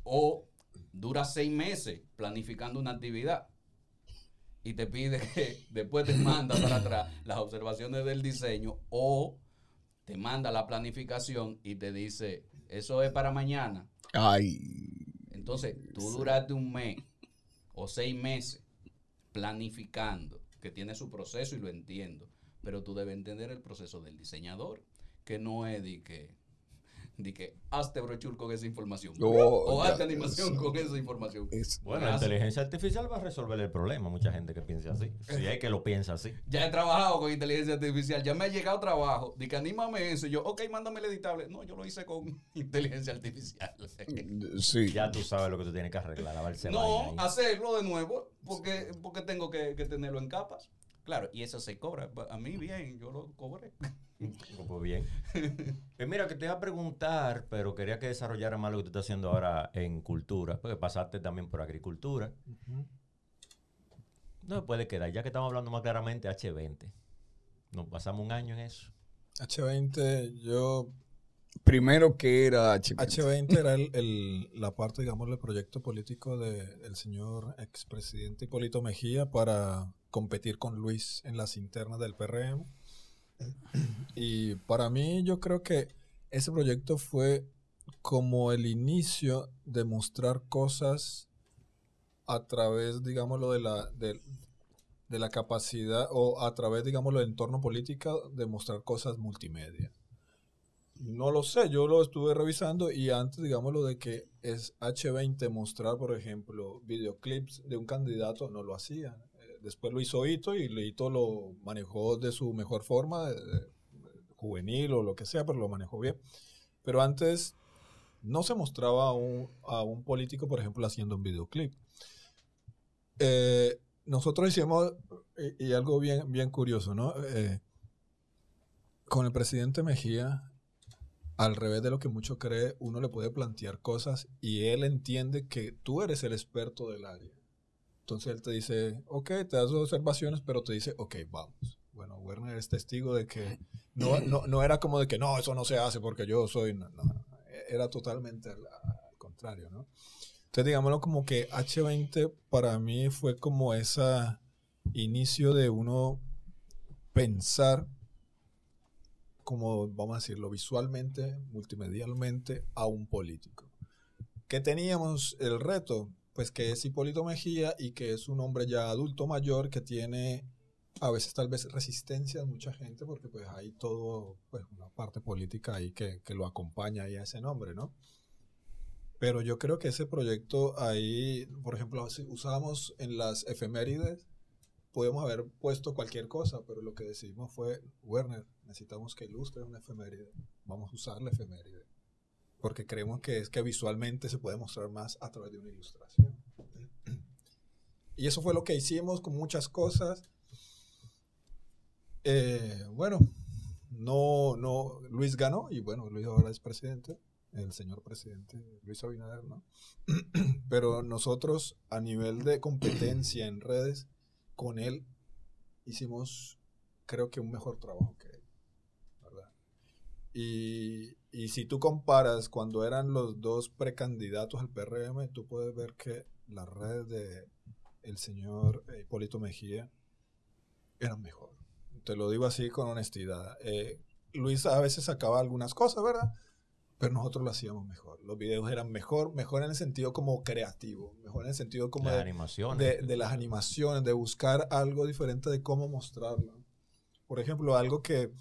O dura seis meses planificando una actividad y te pide que después te manda para atrás las observaciones del diseño o te manda la planificación y te dice, eso es para mañana. Ay. Entonces, tú duraste un mes o seis meses planificando, que tiene su proceso y lo entiendo, pero tú debes entender el proceso del diseñador, que no es de que, de que hazte brochure con esa información. Oh, o ya, hazte animación eso. con esa información. Es- Bueno, la inteligencia artificial va a resolver el problema. Mucha gente que piensa así. Si hay que lo piensa así. Ya he trabajado con inteligencia artificial, ya me ha llegado trabajo, de que anímame eso, y yo, ok, mándame el editable. No, yo lo hice con inteligencia artificial. Sí. Ya tú sabes lo que tú tienes que arreglar, No, hacerlo de nuevo, porque, porque tengo que, que tenerlo en capas. Claro, y eso se cobra. A mí bien, yo lo cobré. Pues bien. Pues mira, que te iba a preguntar, pero quería que desarrollara más lo que tú estás haciendo ahora en cultura, porque pasaste también por agricultura. No me puede quedar, ya que estamos hablando más claramente, H20. Nos pasamos un año en eso. H20, yo Primero que era H. H20 era el, el- la parte, digamos, del proyecto político de- del señor expresidente Hipólito Mejía para competir con Luis en las internas del PRM. Y para mí yo creo que ese proyecto fue como el inicio de mostrar cosas a través, digámoslo, de la, de, de la capacidad o a través, digámoslo, del entorno político de mostrar cosas multimedia. No lo sé, yo lo estuve revisando y antes, digámoslo, de que es H20 mostrar, por ejemplo, videoclips de un candidato, no lo hacía. Eh, Después lo hizo Ito y Ito lo manejó de su mejor forma, de- juvenil o lo que sea, pero lo manejó bien. Pero antes no se mostraba a un, político, por ejemplo, haciendo un videoclip. Eh, nosotros hicimos, y, y algo bien, bien curioso, ¿no? Eh, con el presidente Mejía, al revés de lo que mucho cree, uno le puede plantear cosas y él entiende que tú eres el experto del área. Entonces él te dice, ok, te das observaciones, pero te dice, ok, vamos. Bueno, Werner es testigo de que no, no, no era como de que no, eso no se hace porque yo soy. Era totalmente al, contrario. ¿no? Entonces, digámoslo como que H20 para mí fue como ese inicio de uno pensar como, vamos a decirlo, visualmente, multimedialmente a un político. ¿Qué teníamos el reto? Pues que es Hipólito Mejía y que es un hombre ya adulto mayor que tiene a veces tal vez resistencia de mucha gente porque pues hay todo, pues una parte política ahí que, que lo acompaña ahí a ese nombre, ¿no? Pero yo creo que ese proyecto ahí, por ejemplo, si usábamos en las efemérides, podemos haber puesto cualquier cosa, pero lo que decidimos fue, Werner, necesitamos que ilustre una efeméride. Vamos a usar la efeméride. Porque creemos que es que visualmente se puede mostrar más a través de una ilustración. Y eso fue lo que hicimos con muchas cosas. Eh, bueno, no, no, Luis ganó y bueno, Luis ahora es presidente, el señor presidente Luis Abinader, ¿no? Pero nosotros a nivel de competencia en redes, con él hicimos creo que un mejor trabajo que. Y, y si tú comparas cuando eran los dos precandidatos al PRM, tú puedes ver que las redes de el señor Hipólito Mejía eran mejor te lo digo así con honestidad. Eh, Luis a veces sacaba algunas cosas, ¿verdad? Pero nosotros lo hacíamos mejor. Los videos eran mejor, mejor en el sentido como creativo, mejor en el sentido como Las de, animaciones. de, de las animaciones, de buscar algo diferente de cómo mostrarlo. Por ejemplo, algo que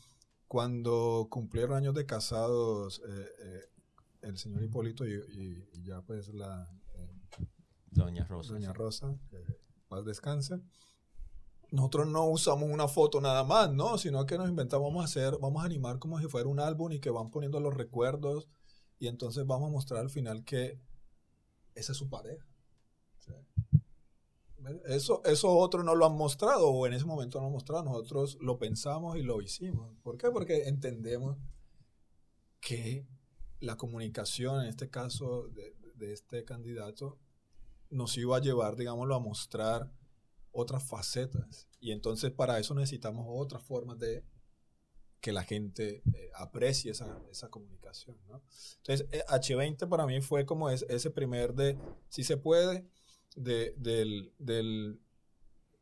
cuando cumplieron años de casados eh, eh, el señor Hipólito y, y- y ya pues la eh, Doña Rosa. Doña Rosa, que paz descanse. Nosotros no usamos una foto nada más, ¿no? Sino que nos inventamos, vamos a hacer, vamos a animar como si fuera un álbum y que van poniendo los recuerdos y entonces vamos a mostrar al final que esa es su pareja. Eso, eso otros no lo han mostrado o en ese momento no lo han mostrado. Nosotros lo pensamos y lo hicimos. ¿Por qué? Porque entendemos que la comunicación, en este caso de, de este candidato, nos iba a llevar, digámoslo, a mostrar otras facetas. Y entonces para eso necesitamos otras formas de que la gente eh, aprecie esa, esa comunicación. Entonces, eh, H20 para mí fue como es- ese primer de, si se puede, de, del, del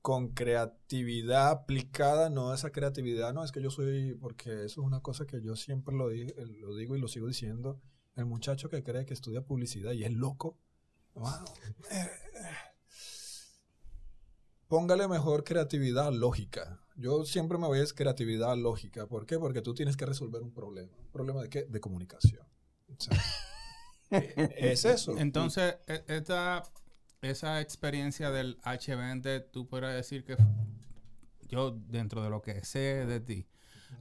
con creatividad aplicada, no esa creatividad, no es que yo soy, porque eso es una cosa que yo siempre lo, di- eh, lo digo y lo sigo diciendo, el muchacho que cree que estudia publicidad y es loco, Mano, eh, póngale mejor creatividad lógica. Yo siempre me voy a es creatividad lógica. ¿Por qué? Porque tú tienes que resolver un problema. ¿Un problema de qué? De comunicación. O sea, eh, es eso. Entonces, e- esta, esa experiencia del H20, tú puedes decir que yo, dentro de lo que sé de ti,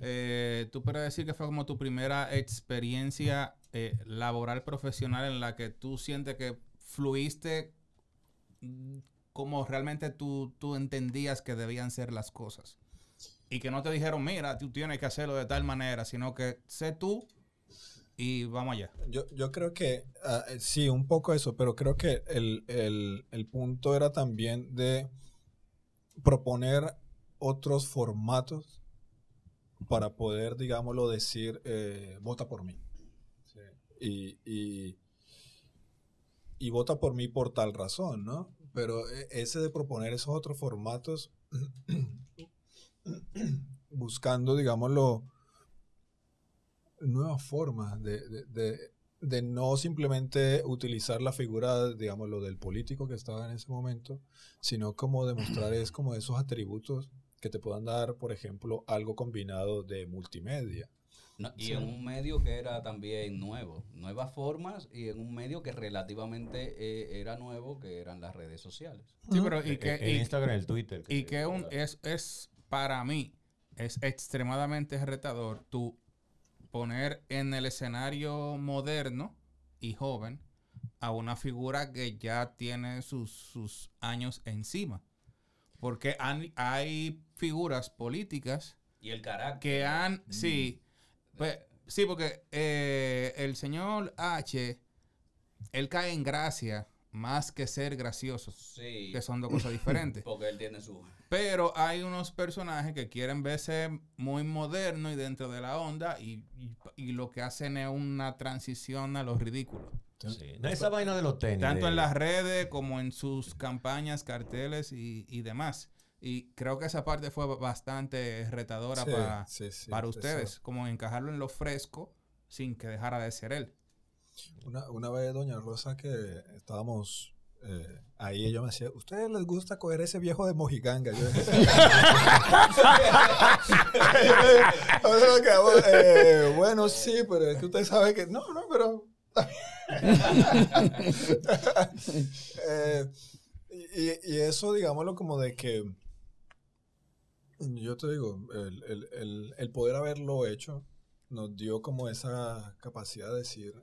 eh, tú puedes decir que fue como tu primera experiencia eh, laboral profesional en la que tú sientes que fluiste mm, como realmente tú, tú entendías que debían ser las cosas. Y que no te dijeron, mira, tú tienes que hacerlo de tal manera, sino que sé tú y vamos allá. Yo, yo creo que ah, eh, sí, un poco eso, pero creo que el, el- el punto era también de proponer otros formatos para poder, digámoslo, decir, eh, vota por mí. Y, y, y vota por mí por tal razón, ¿no? Pero eh, ese de proponer esos otros formatos, buscando, digámoslo, nuevas formas de, de- de- de no simplemente utilizar la figura, digamos, lo del político que estaba en ese momento, sino como demostrar es como esos atributos que te puedan dar, por ejemplo, algo combinado de multimedia. No, y en un medio que era también nuevo, nuevas formas y en un medio que relativamente eh, era nuevo, que eran las redes sociales. Sí, pero y El, que, el y- Instagram, el Twitter. y que un, es, es para mí, es extremadamente retador tú poner en el escenario moderno y joven a una figura que ya tiene sus, sus años encima. Porque han- hay figuras políticas Y el carácter. que han, sí, pues, sí, porque eh, el señor H, él cae en gracia más que ser graciosos, Sí. que son dos cosas diferentes. Porque él tiene su. Pero hay unos personajes que quieren verse muy modernos y dentro de la onda y, y- y lo que hacen es una transición a los ridículos. Sí. No, esa vaina de los tenis. Tanto en las redes como en sus campañas, carteles y, y demás. Y creo que esa parte fue bastante retadora Sí, para, sí, sí, para ustedes, como encajarlo en lo fresco sin que dejara de ser él. Una, una vez, doña Rosa, que estábamos eh, ahí, ella me decía, ¿ustedes les gusta coger ese viejo de mojiganga? Yo que, eh, bueno, sí, pero es que usted sabe que... No, no, pero... Eh, y, y eso, digámoslo, como de que... Yo te digo, el- el- el poder haberlo hecho nos dio como esa capacidad de decir,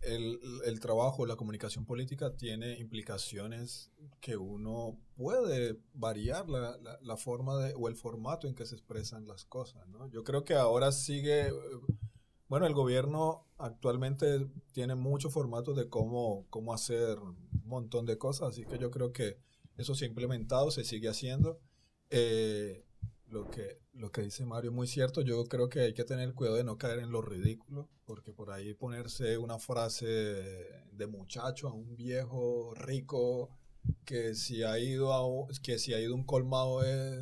el, el trabajo, la comunicación política tiene implicaciones que uno puede variar la, la- forma de, o el formato en que se expresan las cosas. ¿no? Yo creo que ahora sigue, bueno, el gobierno actualmente tiene muchos formatos de cómo, cómo hacer un montón de cosas, así que yo creo que eso se ha implementado, se sigue haciendo. Eh, lo que, lo que dice Mario es muy cierto. Yo creo que hay que tener cuidado de no caer en lo ridículo, porque por ahí ponerse una frase de muchacho a un viejo rico que si ha ido a un- que si ha ido a un colmado es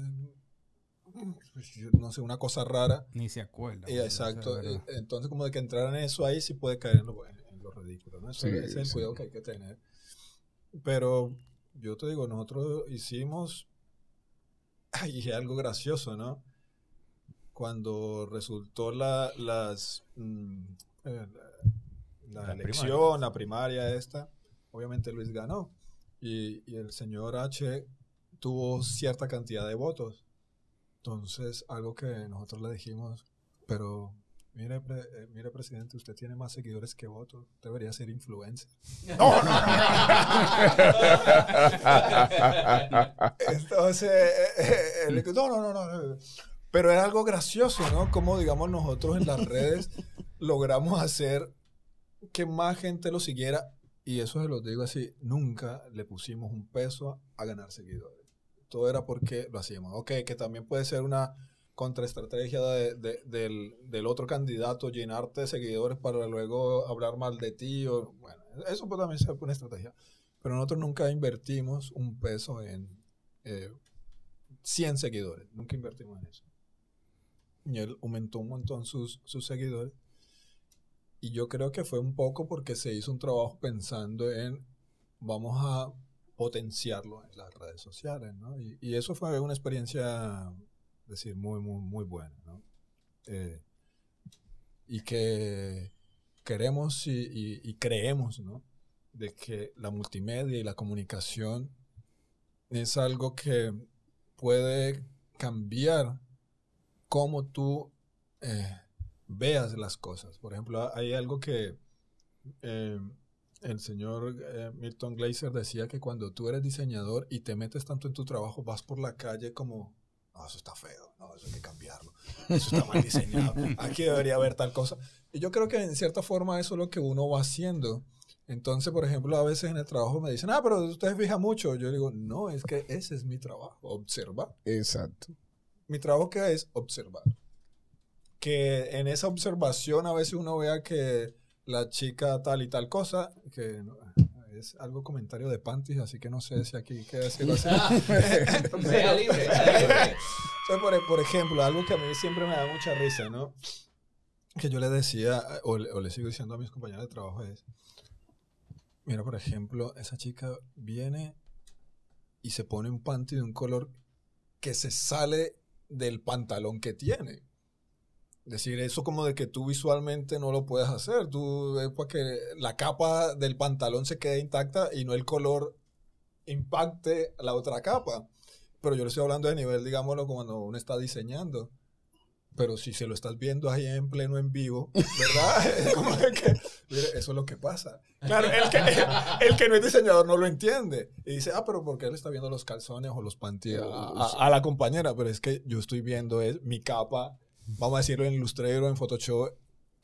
pues, no sé, una cosa rara. Ni se acuerda. Bueno, exacto. eh, Entonces, como de que entrar en eso ahí sí puede caer en lo, en lo ridículo. ¿no? Sí, ese es el sí. cuidado que hay que tener. Pero yo te digo, nosotros hicimos. Ay, y algo gracioso, ¿no? Cuando resultó la, las. mm, eh, la, la La elección, la primaria esta, obviamente Luis ganó. Y, y el señor H tuvo cierta cantidad de votos. Entonces, algo que nosotros le dijimos, pero mire, pre- eh, mire presidente, usted tiene más seguidores que votos, debería ser influencer. Entonces, eh, eh, él dijo, no, no, no, no. Pero era algo gracioso, ¿no? Como, digamos, nosotros en las redes logramos hacer que más gente lo siguiera. Y eso se lo digo así, nunca le pusimos un peso a ganar seguidores. Todo era porque lo hacíamos. Ok, que también puede ser una contraestrategia de- de- del, del otro candidato, llenarte de seguidores para luego hablar mal de ti. O, bueno, eso puede también ser una estrategia. Pero nosotros nunca invertimos un peso en eh, 100 seguidores. Nunca invertimos en eso. Y él aumentó un montón sus, sus seguidores. Y yo creo que fue un poco porque se hizo un trabajo pensando en vamos a potenciarlo en las redes sociales, ¿no? Y, y eso fue una experiencia, decir, muy, muy, muy buena, ¿no? Eh, y que queremos y, y- y creemos, ¿no? De que la multimedia y la comunicación es algo que puede cambiar cómo tú eh, veas las cosas. Por ejemplo, hay algo que eh, el señor eh, Milton Glaser decía que cuando tú eres diseñador y te metes tanto en tu trabajo, vas por la calle como, no, eso está feo, no, eso hay que cambiarlo, eso está mal diseñado, aquí debería haber tal cosa. Y yo creo que en cierta forma eso es lo que uno va haciendo. Entonces, por ejemplo, a veces en el trabajo me dicen, ah, pero usted fija mucho. Yo digo, no, es que ese es mi trabajo, observar Exacto. Mi trabajo que es observar. Que en esa observación a veces uno vea que la chica tal y tal cosa, que es algo comentario de panties, así que no sé si aquí qué decirlo así. Sea libre, por, por ejemplo, algo que a mí siempre me da mucha risa, ¿no? Que yo le decía, o, le- o le sigo diciendo a mis compañeros de trabajo es, mira, por ejemplo, esa chica viene y se pone un panty de un color que se sale del pantalón que tiene. Es decir, eso como de que tú visualmente no lo puedes hacer. Tú es para que la capa del pantalón se quede intacta y no el color impacte la otra capa. Pero yo le estoy hablando de nivel, digámoslo, cuando uno está diseñando. Pero si se lo estás viendo ahí en pleno en vivo, ¿verdad? Como que, mire, eso es lo que pasa. Claro, el que, el que no es diseñador no lo entiende. Y dice, ah, pero ¿por qué él está viendo los calzones o los panties a, a- a la compañera? Pero es que yo estoy viendo es mi capa, vamos a decirlo en Illustrator en Photoshop,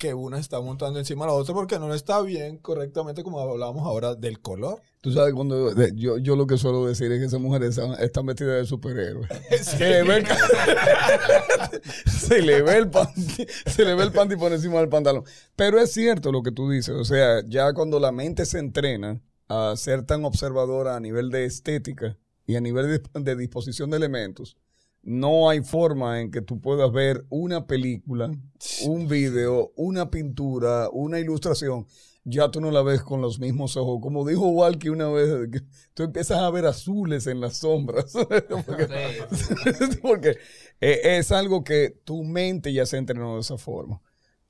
que una está montando encima de la otra porque no está bien correctamente como hablábamos ahora del color. Tú sabes, cuando yo, yo lo que suelo decir es que esas mujeres están, están vestidas de superhéroes. Se le ve el, se le ve el panty, se le ve el panty por encima del pantalón. Pero es cierto lo que tú dices. O sea, ya cuando la mente se entrena a ser tan observadora a nivel de estética y a nivel de, de disposición de elementos, no hay forma en que tú puedas ver una película, un video, una pintura, una ilustración. Ya tú no la ves con los mismos ojos. Como dijo Walkie una vez, tú empiezas a ver azules en las sombras. porque porque eh, es algo que tu mente ya se entrenó de esa forma.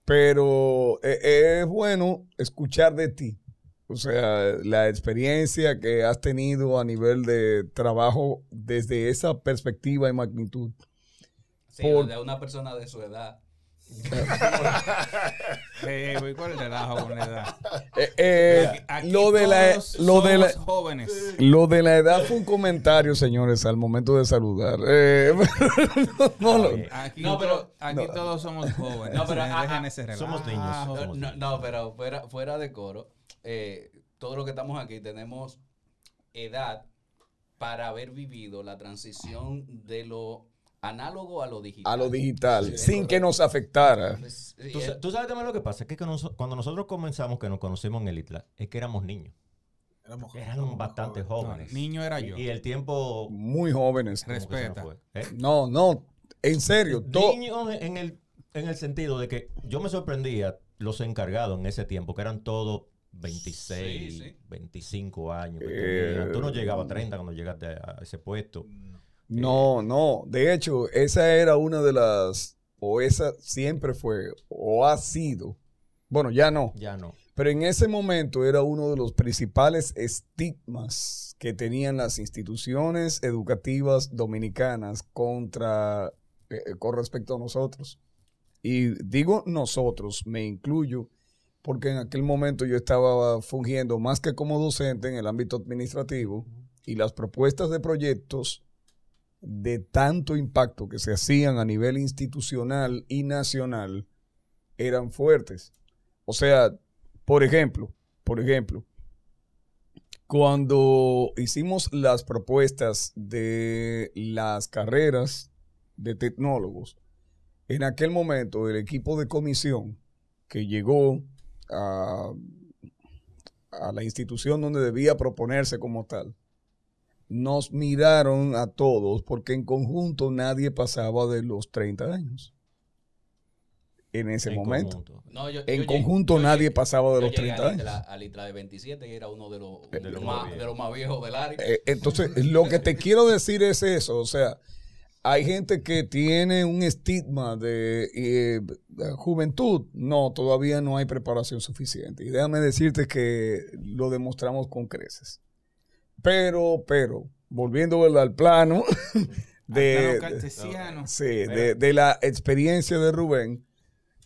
Pero eh, es bueno escuchar de ti. O sea, la experiencia que has tenido a nivel de trabajo desde esa perspectiva y magnitud. Sí, Por- de una persona de su edad. Eh, ¿Cuál es el relajo con la edad? Eh, eh, Aquí lo de la, todos lo de la, somos jóvenes. lo de la edad fue un comentario, señores, al momento de saludar. Eh, no, no lo- Oye, Aquí, No, pero- aquí todos somos jóvenes. No, pero, Dejen ah, ah, ese relajo. somos niños. No, Somos no, niños. no, pero fuera, fuera de coro, eh, todo lo que estamos aquí tenemos edad para haber vivido la transición de lo análogo a lo digital. a lo digital, Sí, sin que nos afectara. Pues, ¿Tú, eh, tú sabes también lo que pasa, es que cuando nosotros comenzamos, que nos conocimos en el ITLA, es que éramos niños. Éramos, Éramos éramos bastante jóvenes. jóvenes. No, niño era yo. Y, el tiempo... Muy jóvenes. Respeta. fue, ¿eh? No, no, en serio. Niños en el, en el sentido de que yo me sorprendía los encargados en ese tiempo, que eran todos 26, Sí, sí. 25 años. que Eh. Tú no llegabas a 30 cuando llegaste a ese puesto. No, no. De hecho, esa era una de las, o esa siempre fue, o ha sido. Bueno, ya no. Ya no. Pero en ese momento era uno de los principales estigmas que tenían las instituciones educativas dominicanas contra, eh, con respecto a nosotros. Y digo nosotros, me incluyo, porque en aquel momento yo estaba fungiendo más que como docente en el ámbito administrativo y las propuestas de proyectos de tanto impacto que se hacían a nivel institucional y nacional eran fuertes. O sea, por ejemplo, por ejemplo, cuando hicimos las propuestas de las carreras de tecnólogos, en aquel momento el equipo de comisión que llegó a, a la institución donde debía proponerse como tal, nos miraron a todos porque en conjunto nadie pasaba de los 30 años. En ese En momento. conjunto. no, yo- En yo conjunto llegué- nadie llegué- pasaba de los llegué 30 al Itla- años. Itla de 27, que era uno de los, De de los más, de los más viejos del área. Eh, Entonces, lo que te quiero decir es eso, o sea, hay gente que tiene un estigma de, eh, de juventud. No, todavía no hay preparación suficiente. Y déjame decirte que lo demostramos con creces. Pero, pero, volviendo ¿verdad? al plano de, Plano de- cartesiano. sí, de, de la experiencia de Rubén,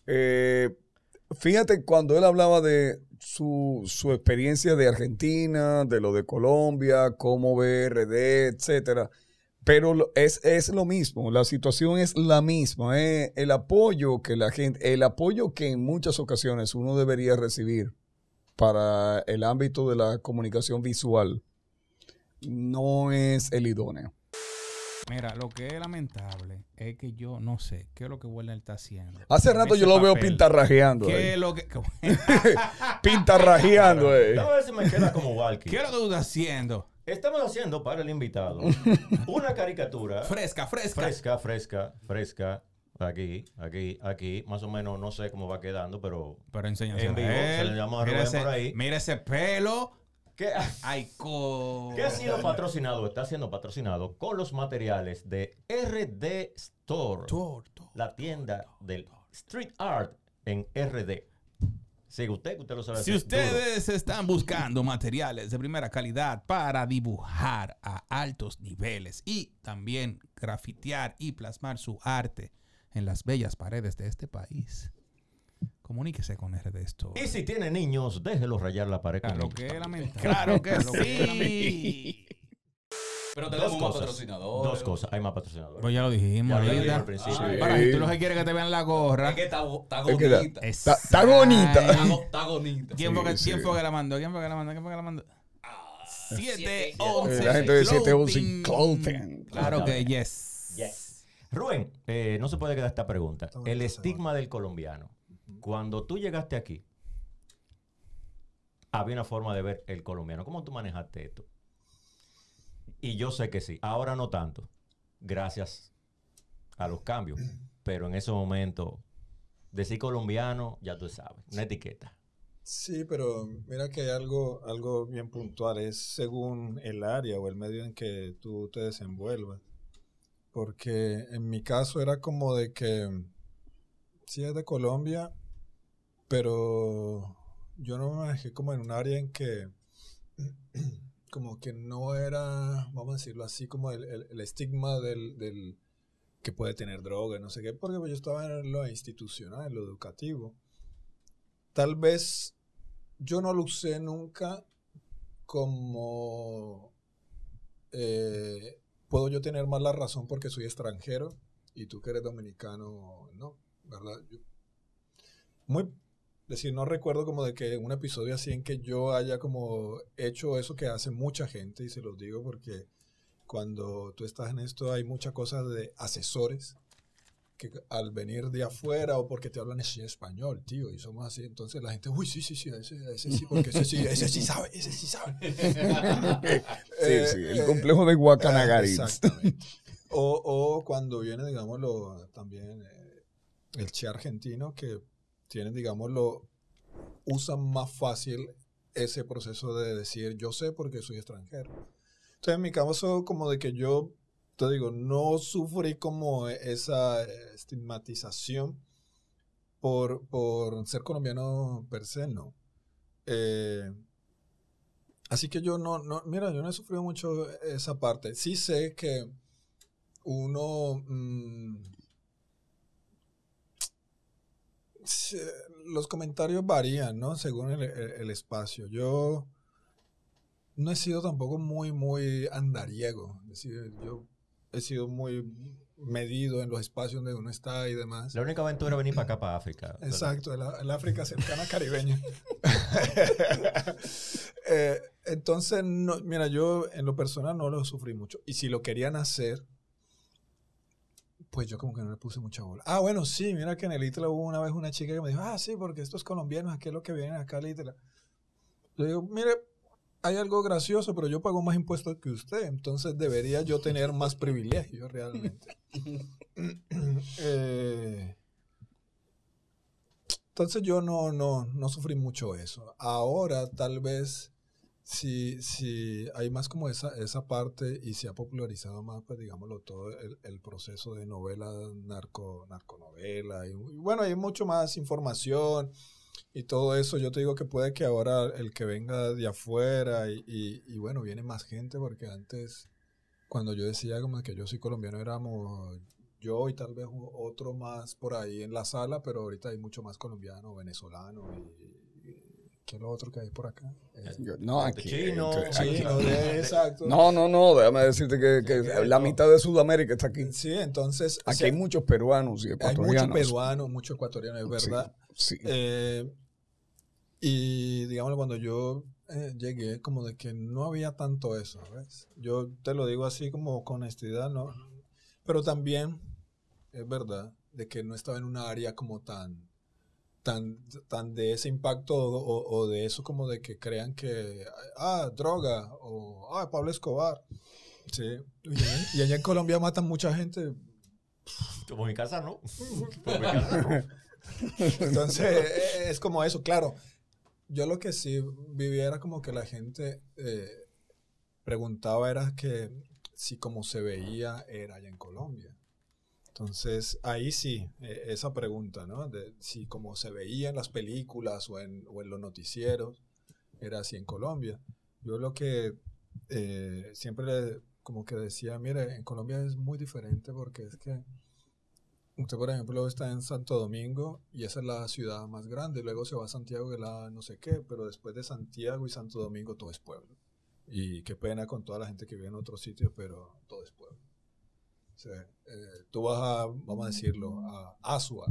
eh, fíjate cuando él hablaba de su, su experiencia de Argentina, de lo de Colombia, cómo ve RD, etcétera. Pero es, es lo mismo, la situación es la misma. eh. El apoyo que la gente, el apoyo que en muchas ocasiones uno debería recibir para el ámbito de la comunicación visual no es el idóneo. Mira, lo que es lamentable es que yo no sé qué es lo que Warner está haciendo. Hace rato yo lo veo papel. pintarrajeando. ¿Qué ahí. es lo que, Pintarrajeando. ahí. Déjame ver si me queda como Walkie. ¿Qué es lo que tú estás haciendo? Estamos haciendo para el invitado una caricatura Fresca, fresca. fresca, fresca, fresca. Aquí, aquí, aquí. Más o menos no sé cómo va quedando, pero. Pero enséñasela En vivo, se le llama a mira, Rubén ese, por ahí. mira ese pelo. ¿Qué, Ay, co... ¿Qué ha sido patrocinado? Está siendo patrocinado con los materiales de RD Store, Torto. la tienda del street art en RD. Sigue usted, que usted lo sabe Si duro. ustedes están buscando materiales de primera calidad para dibujar a altos niveles y también grafitear y plasmar su arte en las bellas paredes de este país, comuníquese con RD Store. Y si tiene niños, déjelos rayar la pared. Claro que Claro que sí. Pero dos tenemos más cosas. patrocinadores. Dos cosas. Hay más patrocinadores. Pues ya lo dijimos Ya lo ahorita. dijimos al principio. Ah, Sí. Ahora, si tú lo que quieres es que te vean la gorra. Es que está, bonita. Está, está bonita. Está, bonita. ¿Quién, fue que, sí. ¿Quién fue que la mandó? ¿Quién fue que la mandó? ¿Quién fue que la mandó? 7, siete, 11. La gente de 711 Clothing. Claro que yes. Yes. Rubén, eh, no se puede quedar esta pregunta. El estigma del colombiano. Cuando tú llegaste aquí, había una forma de ver el colombiano. ¿Cómo tú manejaste esto? Y yo sé que sí. Ahora no tanto. Gracias a los cambios. Pero en ese momento, decir colombiano, ya tú sabes, una etiqueta. Sí, pero mira que hay algo, algo bien puntual, es según el área o el medio en que tú te desenvuelvas. Porque en mi caso era como de que sí es de Colombia, pero yo no me manejé como en un área en que como que no era, vamos a decirlo así, como el, el- estigma del, del que puede tener droga, no sé qué, porque pues yo estaba en lo institucional, en lo educativo. Tal vez yo no lo usé nunca como eh, puedo yo tener más la razón porque soy extranjero y tú que eres dominicano, no, ¿verdad? Muy, es decir, no recuerdo como de que un episodio así en que yo haya como hecho eso que hace mucha gente y se los digo porque cuando tú estás en esto hay muchas cosas de asesores que al venir de afuera o porque te hablan así español, tío, y somos así, entonces la gente, uy, sí, sí, sí, ese, ese sí, porque ese sí, ese sí sabe, ese sí sabe. Sí, sí, el complejo de Guacanagaritz. Eh, Exactamente. O, o cuando viene, digámoslo, también eh, el che argentino que tienen, digámoslo, usan más fácil ese proceso de decir yo sé porque soy extranjero. Entonces, en mi caso, como de que yo, te digo, no sufrí como esa eh, estigmatización por, por ser colombiano per se, no. Eh, así que yo no, no, mira, yo no he sufrido mucho esa parte. Sí sé que uno... mm, se- los comentarios varían, ¿no? Según el, el- el espacio. Yo no he sido tampoco muy, muy andariego. Es decir, yo he sido muy medido en los espacios donde uno está y demás. La única aventura es venir para acá, para África. Exacto, el, el África cercana caribeña. Eh, entonces, no, mira, yo en lo personal no lo sufrí mucho. Y si lo querían hacer, pues yo como que no le puse mucha bola. Ah, bueno, sí, mira que en el ITLA hubo una vez una chica que me dijo, ah, sí, porque estos colombianos, aquí es lo que vienen acá al ITLA. Le digo, mire, hay algo gracioso, pero yo pago más impuestos que usted, entonces debería yo tener más privilegios realmente. Eh, entonces yo no, no, no sufrí mucho eso. Ahora tal vez si, si hay más como esa, esa parte y se ha popularizado más, pues digámoslo, todo el, el proceso de novela, narco, narconovela. Y, bueno, hay mucho más información y todo eso. Yo te digo que puede que ahora el que venga de afuera y, bueno, viene más gente porque antes, cuando yo decía como que yo soy colombiano, éramos yo y tal vez otro más por ahí en la sala, pero ahorita hay mucho más colombiano, venezolano y ¿qué es lo otro que hay por acá? Eh, Yo- No, aquí. Chino, aquí- lo de- exacto. No, no, no, déjame decirte que, que la mitad de Sudamérica está aquí. Sí, entonces o Aquí sea, hay muchos peruanos y hay ecuatorianos. mucho peruano, mucho ecuatoriano, es Sí, verdad. Sí. Eh, y digamos, cuando yo eh, llegué, como de que no había tanto eso, ¿ves? Yo te lo digo así como con honestidad, ¿no? Pero también es verdad de que no estaba en una área como tan, tan, tan de ese impacto o, de eso como de que crean que, ah, droga, o, ah, Pablo Escobar. Sí. Y, allá- en Colombia matan mucha gente Como mi casa, no. Como mi casa, no. Entonces, eh, es como eso, claro. Yo lo que sí vivía era como que la gente eh, preguntaba era que si como se veía era allá en Colombia. Entonces, ahí sí, eh, esa pregunta, ¿no? De si como se veía en las películas o en, o en los noticieros, era así en Colombia. Yo lo que eh, siempre como que decía, mire, en Colombia es muy diferente porque es que Usted, por ejemplo, está en Santo Domingo y esa es la ciudad más grande. Luego se va a Santiago, que la no sé qué, pero después de Santiago y Santo Domingo todo es pueblo. Y qué pena con toda la gente que vive en otros sitios, pero todo es pueblo. O eh, tú vas a, vamos a decirlo, a Asua.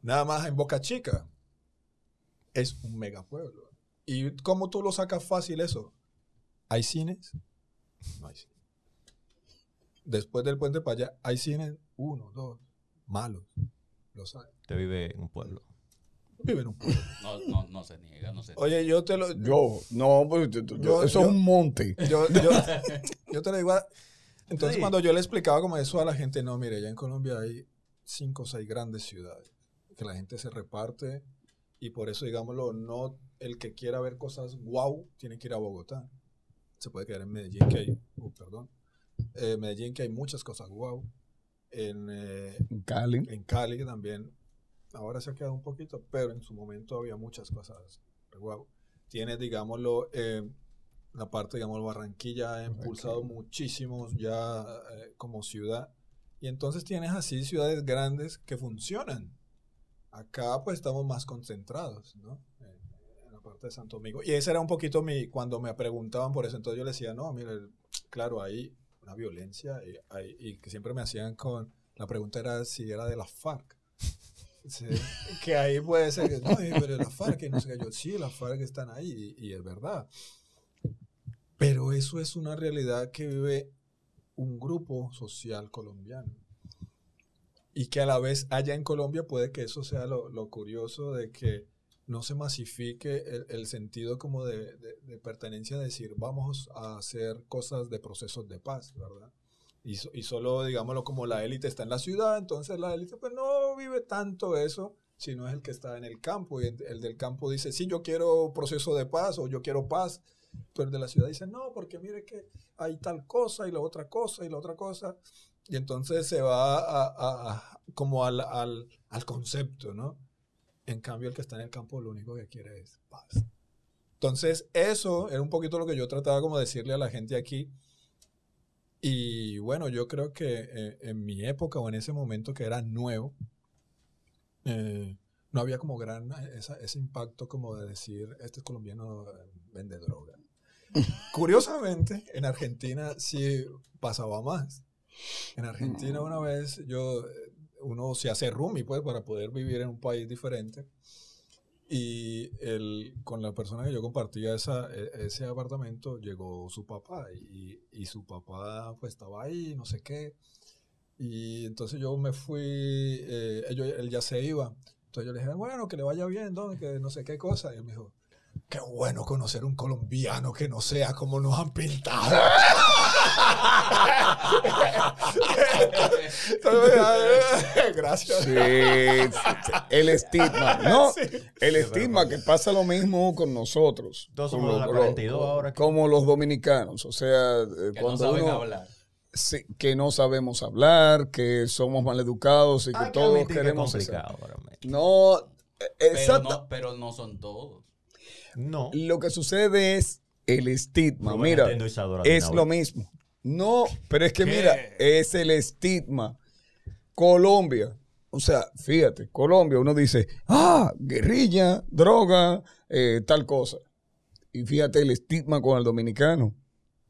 Nada más en Boca Chica es un megapueblo. ¿Y cómo tú lo sacas fácil eso? ¿Hay cines? No hay cines. Después del puente para allá, ¿hay cines? Uno, dos, malos. Los hay. Te vive en un pueblo. Vive en un pueblo. No, no, no se niega, no se niega. Oye, yo te lo... Yo, no, pues, yo- yo- Yo- eso yo- es un monte. yo, yo, yo te lo digo. a- Entonces, Sí. cuando yo le explicaba como eso a la gente, no, mire, ya en Colombia hay cinco o seis grandes ciudades que la gente se reparte y por eso, digámoslo, no el que quiera ver cosas wow tiene que ir a Bogotá. Se puede quedar en Medellín, que hay, uh, perdón, Eh, Medellín, que hay muchas cosas wow. En, eh, En Cali. en Cali también, ahora se ha quedado un poquito, pero en su momento había muchas cosas. Wow. Tiene, digámoslo, eh, la parte, digamos, Barranquilla ha impulsado muchísimo ya eh, como ciudad. Y entonces tienes así ciudades grandes que funcionan. Acá pues estamos más concentrados, ¿no? En, en la parte de Santo Domingo. Y ese era un poquito mi, cuando me preguntaban por eso, entonces yo le decía, no, mire, claro, hay una violencia y, hay- y que siempre me hacían con, la pregunta era si era de la FARC. Sí, que ahí puede ser que, no, pero la FARC, no qué, yo, sí, las FARC están ahí y, y es verdad. Pero eso es una realidad que vive un grupo social colombiano. Y que a la vez allá en Colombia puede que eso sea lo, lo curioso de que no se masifique el, el sentido como de, de- de pertenencia, de decir, vamos a hacer cosas de procesos de paz, ¿verdad? Y, y solo, digámoslo, como la élite está en la ciudad, entonces la élite pues no vive tanto eso, sino es el que está en el campo. Y el, el del campo dice, sí, yo quiero proceso de paz o yo quiero paz, pero el de la ciudad dice, no, porque mire que hay tal cosa y la otra cosa y la otra cosa. Y entonces se va a, a- como al, al, al concepto, ¿no? En cambio, el que está en el campo lo único que quiere es paz. Entonces, eso era un poquito lo que yo trataba como de decirle a la gente aquí. Y bueno, yo creo que eh, en mi época o en ese momento que era nuevo, eh, no había como gran esa- ese impacto como de decir, este colombiano eh, vende droga. Curiosamente, en Argentina sí pasaba más. En Argentina una vez yo, eh, uno se hace roomie pues para poder vivir en un país diferente. Y el, con la persona que yo compartía esa, e- ese apartamento llegó su papá y, y su papá pues estaba ahí, no sé qué. Y entonces yo me fui, eh, él ya se iba. Entonces yo le dije, bueno, que le vaya bien, don, que no sé qué cosa. Y él me dijo, qué bueno conocer un colombiano que no sea como nos han pintado. Gracias. Sí, el estigma. No, el estigma que pasa lo mismo con nosotros. Todos con somos de la los- 42 ahora. Como los dominicanos. O sea, eh, Que no saben uno- hablar. sí, que no sabemos hablar, que somos maleducados y que que todos que queremos hacer. complicado realmente. No, eh, Pero exacto. no, pero no son todos. No. Lo que sucede es el estigma. Mira, es lo mismo. No, pero es que ¿Qué? mira, es el estigma. Colombia. O sea, fíjate, Colombia, uno dice, ah, guerrilla, droga, eh, tal cosa. Y fíjate el estigma con el dominicano.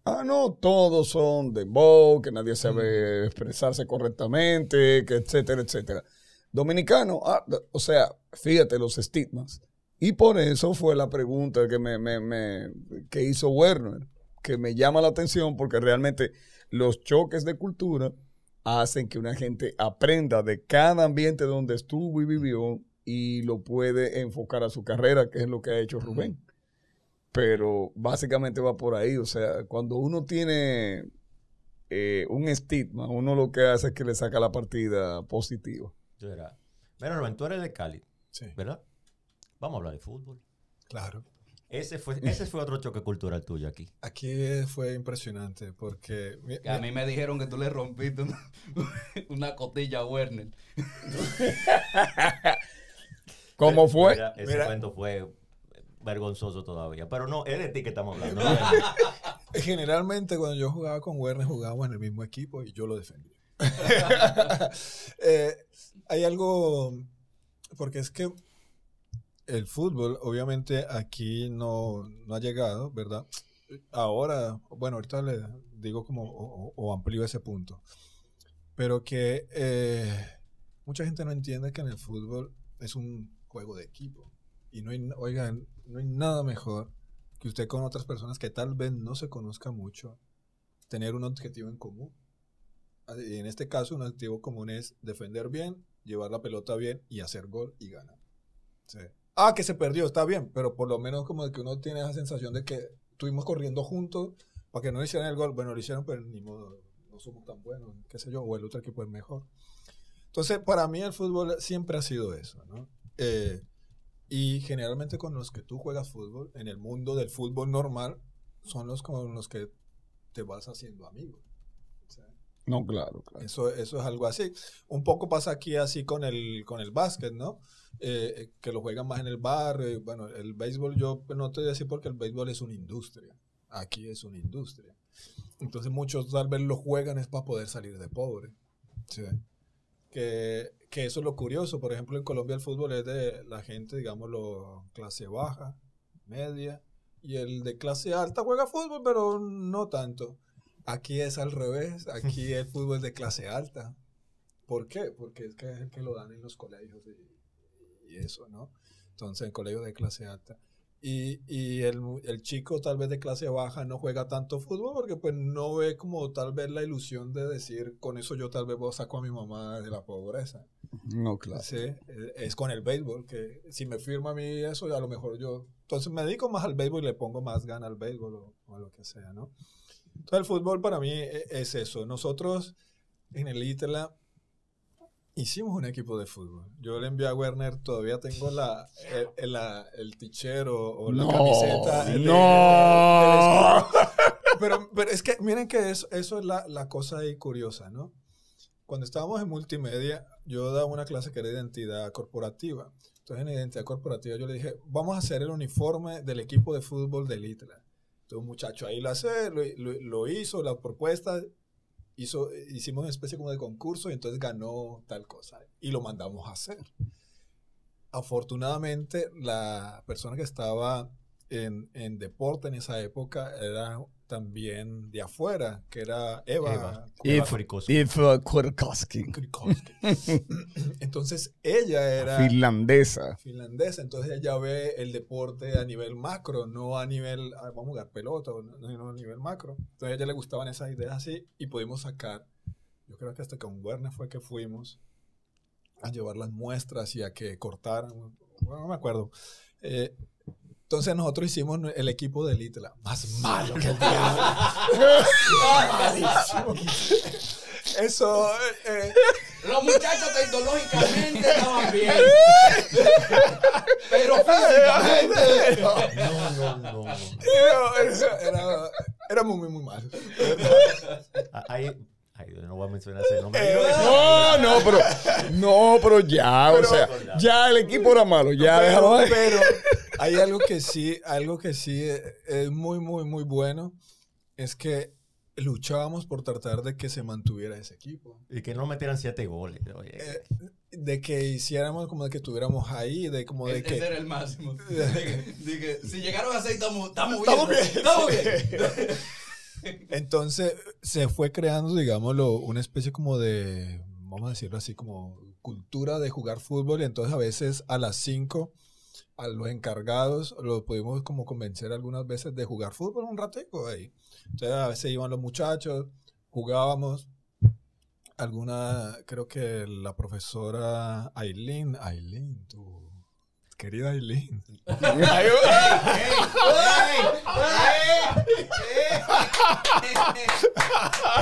Ah, no, todos son de bow, que nadie sabe expresarse correctamente, que etcétera, etcétera. Dominicano, ah, o sea, fíjate los estigmas. Y por eso fue la pregunta que, me, me- me- que hizo Werner, que me llama la atención porque realmente los choques de cultura hacen que una gente aprenda de cada ambiente donde estuvo y vivió y lo puede enfocar a su carrera, que es lo que ha hecho Rubén. Pero básicamente va por ahí, o sea, cuando uno tiene eh, un estigma, uno lo que hace es que le saca la partida positiva. Mira, Rubén, tú eres de Cali, Sí, ¿verdad? Vamos a hablar de fútbol. claro. Ese fue, ese fue otro choque cultural tuyo aquí. Aquí fue impresionante porque mi- a mí me dijeron que tú le rompiste una, una costilla a Werner. ¿Cómo fue? Mira, ese Mira. cuento fue vergonzoso todavía. Pero no, es de ti que estamos hablando. generalmente cuando yo jugaba con Werner jugábamos en el mismo equipo y yo lo defendía. Eh, hay algo, porque es que el fútbol, obviamente, aquí no, no ha llegado, ¿verdad? Ahora, bueno, ahorita le digo como, o, o amplío ese punto. Pero que eh, mucha gente no entiende que en el fútbol es un juego de equipo. Y no hay, oigan, no hay nada mejor que usted con otras personas que tal vez no se conozca mucho, tener un objetivo en común. Y en este caso, un objetivo común es defender bien, llevar la pelota bien y hacer gol y ganar. Sí. Ah, que se perdió, está bien, pero por lo menos como que uno tiene esa sensación de que estuvimos corriendo juntos para que no hicieran el gol. Bueno, lo hicieron, pero ni modo, no somos tan buenos, qué sé yo, o el otro equipo es mejor. Entonces, para mí el fútbol siempre ha sido eso, ¿no? Eh, y generalmente con los que tú juegas fútbol, en el mundo del fútbol normal, son los con los que te vas haciendo amigos. No, claro, claro. Eso, eso es algo así. Un poco pasa aquí así con el, con el básquet, ¿no? Eh, que lo juegan más en el barrio. y, Bueno, el béisbol yo no te voy a decir porque el béisbol es una industria. Aquí es una industria. Entonces muchos tal vez lo juegan es para poder salir de pobre. Que, que eso es lo curioso. Por ejemplo, en Colombia el fútbol es de la gente, digámoslo, clase baja, media. Y el de clase alta juega fútbol, pero no tanto. Aquí es al revés. Aquí el fútbol es de clase alta. ¿Por qué? Porque es que es el que lo dan en los colegios y, y eso, ¿no? Entonces, en colegios de clase alta. Y, y el, el chico tal vez de clase baja no juega tanto fútbol porque pues no ve como tal vez la ilusión de decir, con eso yo tal vez saco a mi mamá de la pobreza. No, claro. Sí, es con el béisbol, que si me firma a mí eso, a lo mejor yo... Entonces me dedico más al béisbol y le pongo más gana al béisbol o, o a lo que sea, ¿no? Entonces el fútbol para mí e- es eso. Nosotros en el ITLA hicimos un equipo de fútbol. Yo le envié a Werner, todavía tengo la, el, el, la- el tichero o la No, camiseta. no. pero, pero es que miren que eso, eso es la, la cosa ahí curiosa, ¿no? Cuando estábamos en multimedia, yo daba una clase que era identidad corporativa. Entonces, en identidad corporativa, yo le dije, vamos a hacer el uniforme del equipo de fútbol del ITLA. Entonces, un muchacho ahí lo hace, lo, lo- hizo, la propuesta, hizo, hicimos una especie como de concurso y entonces ganó tal cosa. Y lo mandamos a hacer. Afortunadamente, la persona que estaba en, en deporte en esa época era también de afuera, que era Eva. Eva. If, Eva Kurikowski. Entonces ella era finlandesa. finlandesa, entonces ella ve el deporte a nivel macro, no a nivel, ah, vamos a jugar pelota, no, no a nivel macro. Entonces a ella le gustaban esas ideas así y pudimos sacar, yo creo que hasta con Werner fue que fuimos a llevar las muestras y a que cortaran, bueno, no me acuerdo. Eh, entonces nosotros hicimos el equipo del ITLA, más malo que el diablo. Malísimo. Eso, eh, Los muchachos tecnológicamente estaban bien. Pero físicamente. No, no, no. no. era, era, muy, muy malos. Ah, Ahí, ay, no voy a mencionar ese nombre. No, no, pero no, pero ya, o sea, ya el equipo era malo, ya pero, déjalo ahí. pero hay algo que sí, algo que sí es muy, muy, muy bueno, es que luchábamos por tratar de que se mantuviera ese equipo. Y que no metieran siete goles. Oye, Eh, de que hiciéramos como de que estuviéramos ahí, de como de Ese que... era el máximo. De que, de que si llegaron a seis, estamos, estamos bien. Estamos bien. Estamos bien. Entonces se fue creando, digámoslo, una especie como de, vamos a decirlo así, como cultura de jugar fútbol. Y entonces a veces a las 5 a los encargados los pudimos como convencer algunas veces de jugar fútbol un ratico ahí. Entonces a veces iban los muchachos, jugábamos. Alguna, creo que la profesora Aileen, Aileen, tu querida Aileen.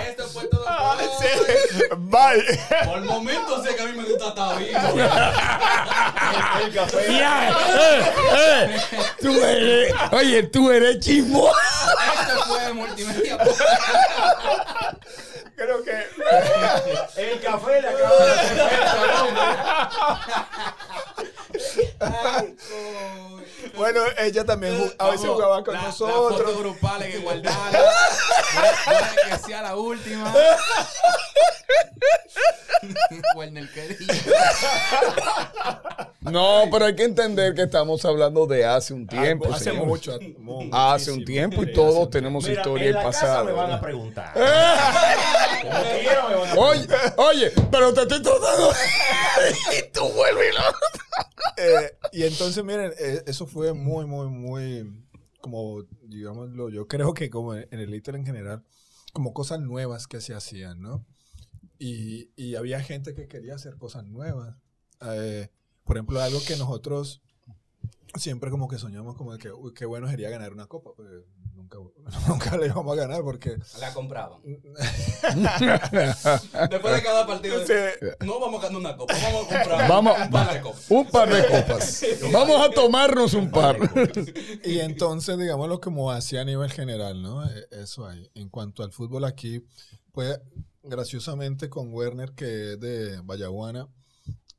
Esto fue todo por hoy. Bye. Por momentos sé que a mí me gusta estar vivo. Ya, eh, eh, tú eres, oye, tú eres chismo. Esto fue multimedia. Creo que El café le acaba de Bueno, ella también a veces Vamos, jugaba con la- Las nosotros. fotos grupales que que sea la última. No, pero hay que entender que estamos hablando de hace un tiempo. Hace señor. mucho. mu- Hace un tiempo y todos tenemos Mira, historia del casa pasado. me van a preguntar. Oye, oye, pero te estoy tratando. y tú vuelves y lo. Eh, y entonces, miren, eh, eso fue muy, muy, muy, como, digámoslo, yo creo que como en el Little en general, como cosas nuevas que se hacían, ¿no? Y, y había gente que quería hacer cosas nuevas. Eh, por ejemplo, algo que nosotros siempre como que soñamos como que, uy, qué bueno sería ganar una copa, pues nunca, nunca la íbamos a ganar porque... La compraban. Después de cada partido, Sí. no vamos a ganar una copa, vamos a comprar Vamos, un par de copas. un par de copas. Vamos a tomarnos un par. Y entonces, digámoslo como así a nivel general, ¿no? Eh, Eso hay. En cuanto al fútbol aquí, pues graciosamente con Werner, que es de Vallaguana,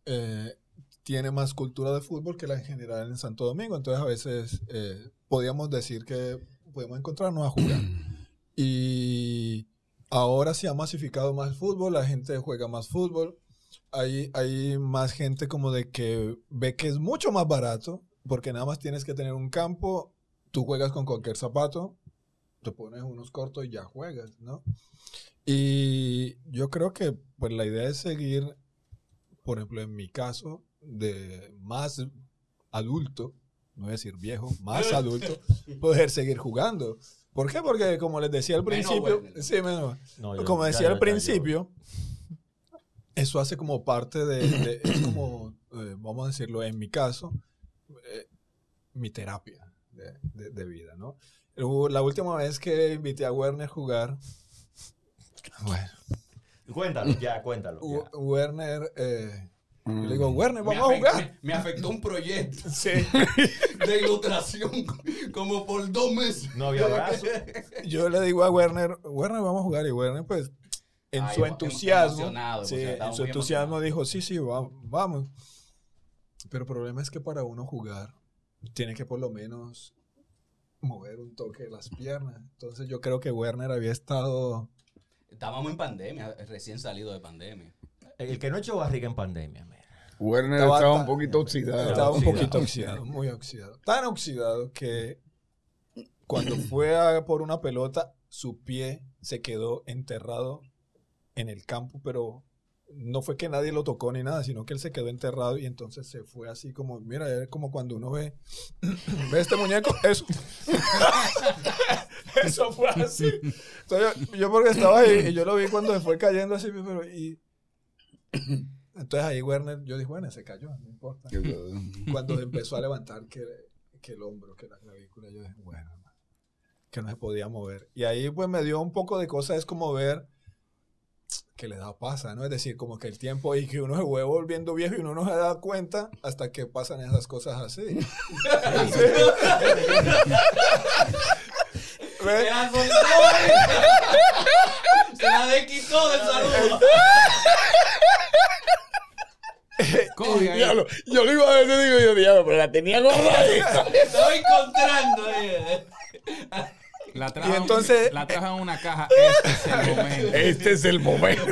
eh, tiene más cultura de fútbol que la en general en Santo Domingo. Entonces a veces eh, podíamos decir que podemos encontrarnos a jugar. Y ahora se ha masificado más el fútbol, la gente juega más fútbol. Hay, hay más gente como de que ve que es mucho más barato, porque nada más tienes que tener un campo, tú juegas con cualquier zapato, te pones unos cortos y ya juegas, ¿no? Y yo creo que pues la idea es seguir, por ejemplo, en mi caso, de más adulto, no voy a decir viejo, más adulto, poder seguir jugando. ¿Por qué? Porque como les decía al Menos principio, sí, menos. No, yo- como decía ya, al ya, principio, eso hace como parte de, de- es como, eh, vamos a decirlo, en mi caso, eh, mi terapia de, de- de vida, ¿no? La última vez que invité a Werner a jugar, bueno, Cuéntalo, ya, cuéntalo. Werner, eh, yo le digo, Mm. Werner, Me vamos a afectó- jugar. Me, afectó un proyecto Sí. de ilustración como por dos meses. No había abrazo. Yo le digo a Werner, Werner, vamos a jugar. Y Werner, pues, en Ay, su entusiasmo, emocionado, sí, emocionado, en su entusiasmo dijo, sí, sí, va- vamos. Pero el problema es que para uno jugar, tiene que por lo menos mover un toque de las piernas. Entonces yo creo que Werner había estado... Estábamos en pandemia, recién salido de pandemia. El que no echó barriga en pandemia. Werner Estaba- estaba un poquito oxidado. Estaba un poquito oxidado, muy oxidado. Tan oxidado que cuando fue a por una pelota, su pie se quedó enterrado en el campo, pero no fue que nadie lo tocó ni nada, sino que él se quedó enterrado y entonces se fue así como, mira, es como cuando uno ve, ve este muñeco, eso. eso fue así. Entonces yo, yo porque estaba ahí y yo lo vi cuando se fue cayendo así, pero y... Entonces ahí Werner, yo dije, bueno, se cayó, no importa cuando empezó a levantar que, que el hombro, que la clavícula, yo dije, bueno, que no se podía mover. Y ahí pues me dio un poco de cosas, es como ver que le da pasa, ¿no? Es decir, como que el tiempo y que uno se vuelve volviendo viejo y uno no se da cuenta hasta que pasan esas cosas así. Se la la desquitó del saludo. Diablo, yo lo iba a decir, digo yo, diablo, pero la tenía guardadita. Estoy encontrando. La trajo, Y entonces- la trajo en una caja. Este es el momento. Este es el momento.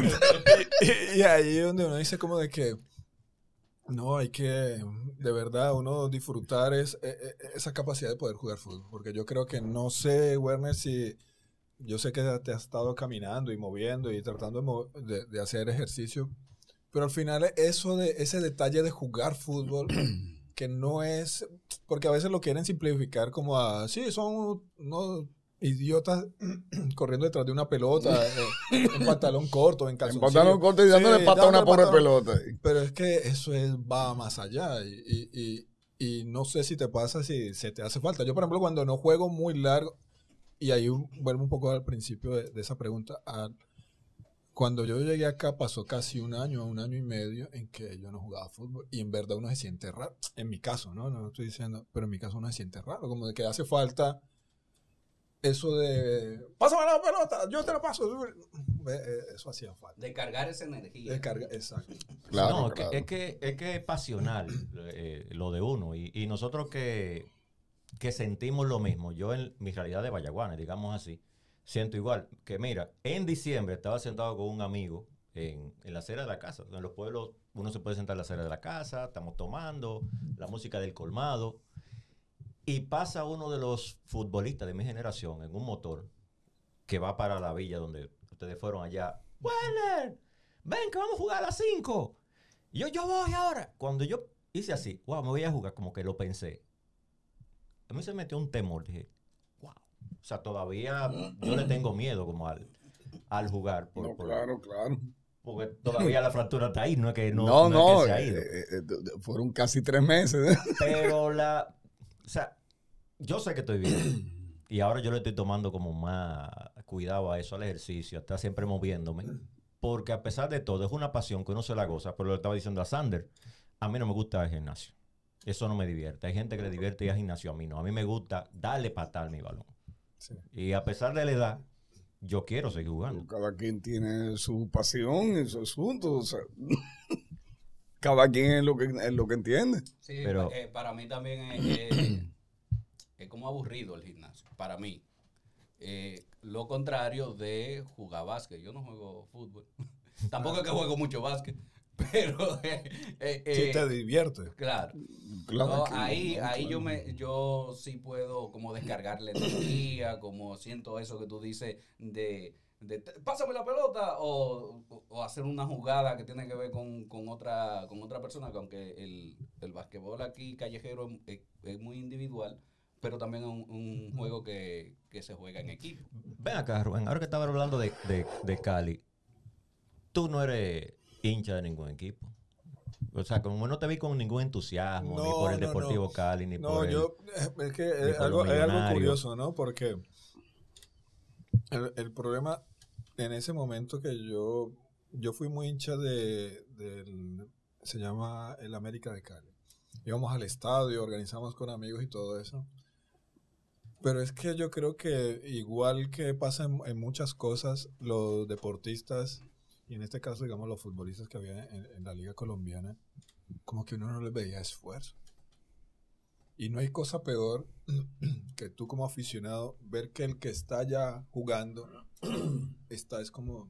y, y ahí es donde uno dice como de que no, hay que de verdad uno disfrutar es, eh, eh, esa capacidad de poder jugar fútbol. Porque yo creo que no sé, Werner, si yo sé que te has estado caminando y moviendo y tratando de, de- de hacer ejercicio, pero al final eso de ese detalle de jugar fútbol que no es, porque a veces lo quieren simplificar como a, sí, son unos idiotas corriendo detrás de una pelota, eh, en pantalón corto, en En calzoncillo. pantalón corto y dándole Sí, pata a una pobre pelota. Pero es que eso es, va más allá y, y- y- y no sé si te pasa, si se te hace falta. Yo, por ejemplo, cuando no juego muy largo, y ahí vuelvo un poco al principio de, de esa pregunta, a- cuando yo llegué acá pasó casi un año, un año y medio en que yo no jugaba fútbol y en verdad uno se siente raro. En mi caso, ¿no? No estoy diciendo, pero en mi caso uno se siente raro, como de que hace falta eso de, pásame la pelota, yo te la paso. Eh, Eso hacía falta. De cargar esa energía. Descarga, exacto. Claro, no, es claro. Que, es, que, es que es pasional eh, lo de uno. Y, y nosotros que, que sentimos lo mismo, yo en mi realidad de Vallaguana, digamos así, siento igual. Que mira, en diciembre estaba sentado con un amigo en, en la acera de la casa, en los pueblos uno se puede sentar en la acera de la casa, estamos tomando, la música del colmado, y pasa uno de los futbolistas de mi generación en un motor que va para la villa donde ustedes fueron allá. Werner, ven que vamos a jugar a las 5. Y yo, yo voy ahora. Cuando yo hice así, wow, me voy a jugar, como que lo pensé. A mí se metió un temor, dije. O sea, todavía yo le tengo miedo como al, al jugar. Por, No, por- claro, claro. Porque todavía la fractura está ahí, no es que no, No, no no, es que se ha eh, ido. eh, eh, fueron casi tres meses. Pero la. O sea, yo sé que estoy bien. Y ahora yo le estoy tomando como más cuidado a eso, al ejercicio, a estar siempre moviéndome. Porque a pesar de todo, es una pasión que uno se la goza. Pero lo estaba diciendo a Sander, a mí no me gusta el gimnasio. Eso no me divierte. Hay gente que le divierte ir al gimnasio, a mí no. A mí me gusta darle patar mi balón. Sí. Y a pesar de la edad, yo quiero seguir jugando. Cada quien tiene su pasión y su asunto. o sea, cada quien es lo que, es lo que entiende. Sí, Pero- eh, para mí también es, es- es como aburrido el gimnasio, para mí. Eh, lo contrario de jugar básquet. Yo no juego fútbol. Tampoco es que juego mucho básquet, pero... eh, eh, Sí, eh, te divierte. claro. Claro No, que- ahí no, ahí yo me yo sí puedo como descargarle energía, como siento eso que tú dices de, de pásame la pelota o, o- o hacer una jugada que tiene que ver con, con otra con otra persona, que aunque el, el basquetbol aquí callejero es, es muy individual, pero también es un, un juego que, que se juega en equipo. Ven acá, Rubén, ahora que estaba hablando de, de, de Cali, tú no eres hincha de ningún equipo. O sea, como no te vi con ningún entusiasmo, ni por el no, Deportivo no. Cali, ni por el... yo, es que es algo, es algo curioso, ¿no? Porque el, el problema en ese momento que yo, yo fui muy hincha de, del, se llama el América de Cali. Íbamos al estadio, organizamos con amigos y todo eso. Pero es que yo creo que igual que pasa en, en muchas cosas, los deportistas, y en este caso, digamos, los futbolistas que había en, en la liga colombiana, como que uno no les veía esfuerzo. Y no hay cosa peor que tú como aficionado ver que el que está ya jugando está es como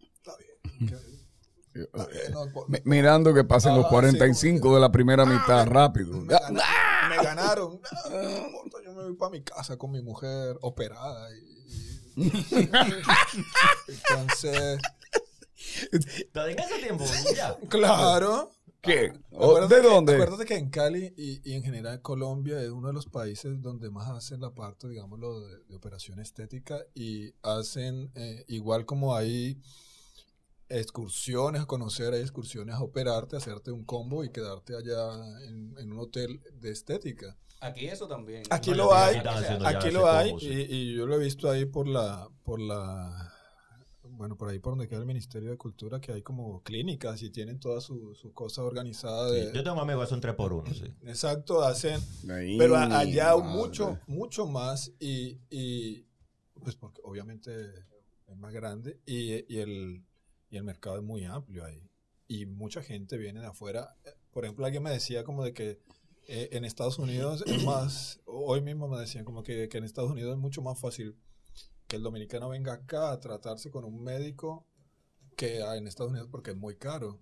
está bien. que- está bien, no, por- Mi- Mirando que pasen los Ah, sí, 45 como que- de la primera Ah, mitad rápido. me, gana- me ganaron. Ah, no importa, yo me voy para mi casa con mi mujer operada. Y- entonces, Pero en ese tiempo, ya. claro. ¿Qué? ¿O Acuérdate ¿De que- dónde? Acuérdate que en Cali y, y en general Colombia es uno de los países donde más hacen la parte, digámoslo, de, de operación estética y hacen, eh, igual como hay excursiones a conocer, hay excursiones a operarte, hacerte un combo y quedarte allá en, en un hotel de estética. Aquí eso también. Aquí No, lo hay, Aquí lo hay sí. y, y yo lo he visto ahí por la, por la, bueno, por ahí por donde queda el Ministerio de Cultura, que hay como clínicas y tienen toda su, su cosa organizada. Sí, de- Yo tengo amigos son 3 por 1 sí. Exacto, hacen, Ahí, pero a- allá madre. mucho, mucho más y, y, pues porque obviamente es más grande y, y el, y el mercado es muy amplio ahí. Y mucha gente viene de afuera. Por ejemplo, alguien me decía como de que eh, en Estados Unidos es más, hoy mismo me decían como que, que en Estados Unidos es mucho más fácil que el dominicano venga acá a tratarse con un médico que en Estados Unidos porque es muy caro.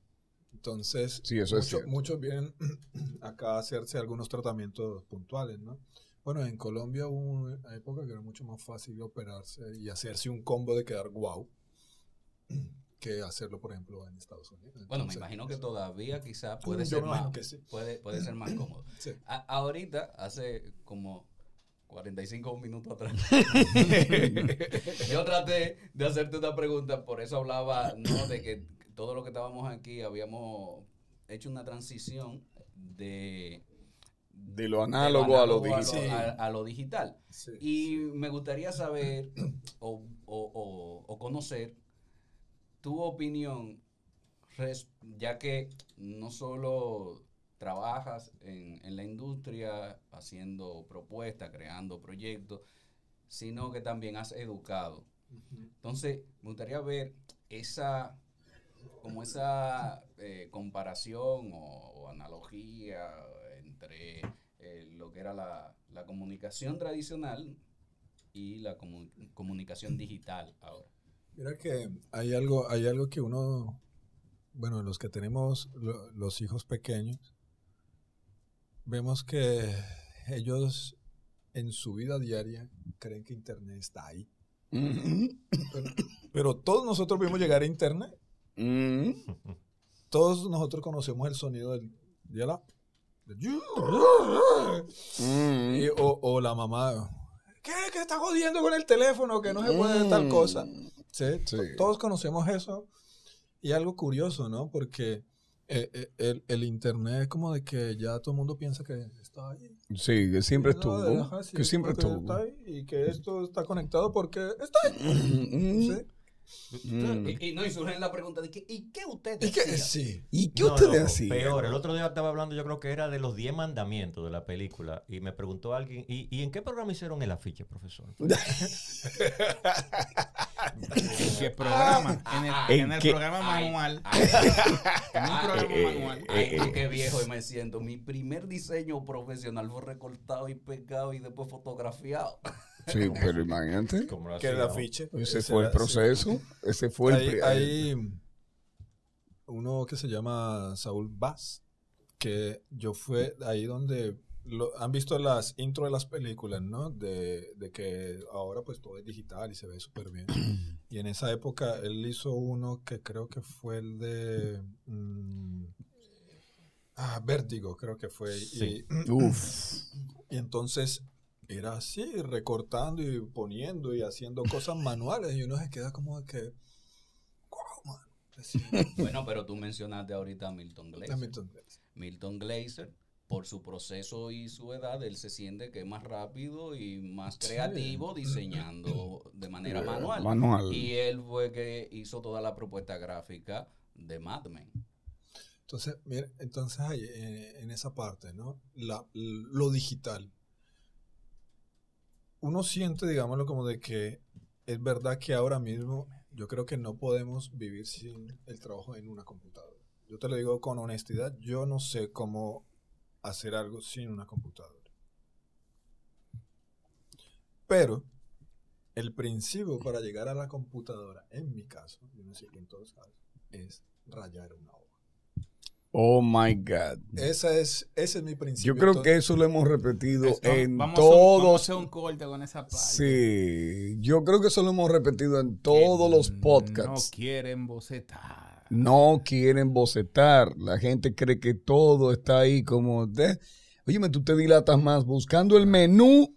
Entonces, Sí, eso es mucho- cierto. muchos vienen acá a hacerse algunos tratamientos puntuales, ¿no? Bueno, en Colombia hubo una época que era mucho más fácil operarse y hacerse un combo de quedar guau que hacerlo, por ejemplo, en Estados Unidos. Bueno, me imagino que eso- todavía quizá puede Yo ser más, sí. puede, puede ser más cómodo. Sí. A- ahorita, hace como 45 minutos atrás, yo traté de hacerte una pregunta, por eso hablaba, ¿no? De que todo lo que estábamos aquí habíamos hecho una transición de, De lo de análogo a lo a- a lo digital. Sí. Y me gustaría saber o, o- o- o conocer tu opinión, ya que no solo trabajas en, en la industria haciendo propuestas, creando proyectos, sino que también has educado. Entonces, me gustaría ver esa, como esa eh, comparación o, o analogía entre eh, lo que era la, la comunicación tradicional y la comu- comunicación digital ahora. Mira que hay algo, hay algo que uno bueno, los que tenemos lo- los hijos pequeños, vemos que ellos en su vida diaria creen que Internet está ahí. Pero, todos nosotros vimos llegar a Internet. Mm. Todos nosotros conocemos el sonido del yu- Mm. Y- o, o la mamá, ¿qué? ¿Que está jodiendo con el teléfono? Que no se puede tal cosa. ¿Sí? Sí. To- Todos conocemos eso. Y algo curioso, ¿no? Porque eh, eh, el, el internet es como de que ya todo el mundo piensa que está ahí. Sí, que siempre No, estuvo. ajá, sí, que siempre estuvo. está ahí y que esto está conectado porque está ahí. Mm. ¿Sí? Mm. Y, y no, y surge la pregunta de que, ¿y qué ustedes Y que, hacían? sí. ¿Y qué No, ustedes hacían? Peor, el otro día estaba hablando, yo creo que era de los 10 mandamientos de la película. Y me preguntó alguien, ¿y, y en qué programa hicieron el afiche, profesor? ¿En qué programa? En el, ¿En en el qué? programa Ay, manual. ay, En un ay, programa eh, manual. Ay, eh, tú, qué viejo y me siento. Mi primer diseño profesional fue recortado y pegado y después fotografiado. Sí, pero imagínate. Que el afiche. Ese Ese fue el sí. proceso. Ese fue el. hay, pri- hay uno que se llama Saúl Bass, que yo fue ahí donde lo- han visto las intro de las películas, ¿no? De, de que ahora pues todo es digital y se ve súper bien. Y en esa época él hizo uno que creo que fue el de... mm, ah, Vértigo, creo que fue. Sí. Y, Uf. y entonces era así, recortando y poniendo y haciendo cosas manuales. Y uno se queda como de que. ¡Wow, man! Bueno, pero tú mencionaste ahorita a Milton Glaser. Hamilton Glaser. Milton Glaser, por su proceso y su edad, él se siente que es más rápido y más Sí. creativo diseñando de manera Eh, manual. manual. Y él fue que hizo toda la propuesta gráfica de Mad Men. Entonces, mira, entonces ahí, eh, en esa parte, ¿no? La- lo digital. Uno siente, digámoslo, como de que es verdad que ahora mismo yo creo que no podemos vivir sin el trabajo en una computadora. Yo te lo digo con honestidad, yo no sé cómo hacer algo sin una computadora. Pero el principio para llegar a la computadora, en mi caso, yo no sé si en todos casos, es rayar una hoja. Oh my God. Esa es, ese es mi principio. Yo creo Entonces, que eso lo hemos repetido Esto- en vamos, a hacer un, vamos a todos. hacer un corte con esa parte. Sí, yo creo que eso lo hemos repetido en Que todos los No podcasts. quieren bocetar. No quieren bocetar. La gente cree que todo está ahí como de. Óyeme, tú te dilatas más buscando el menú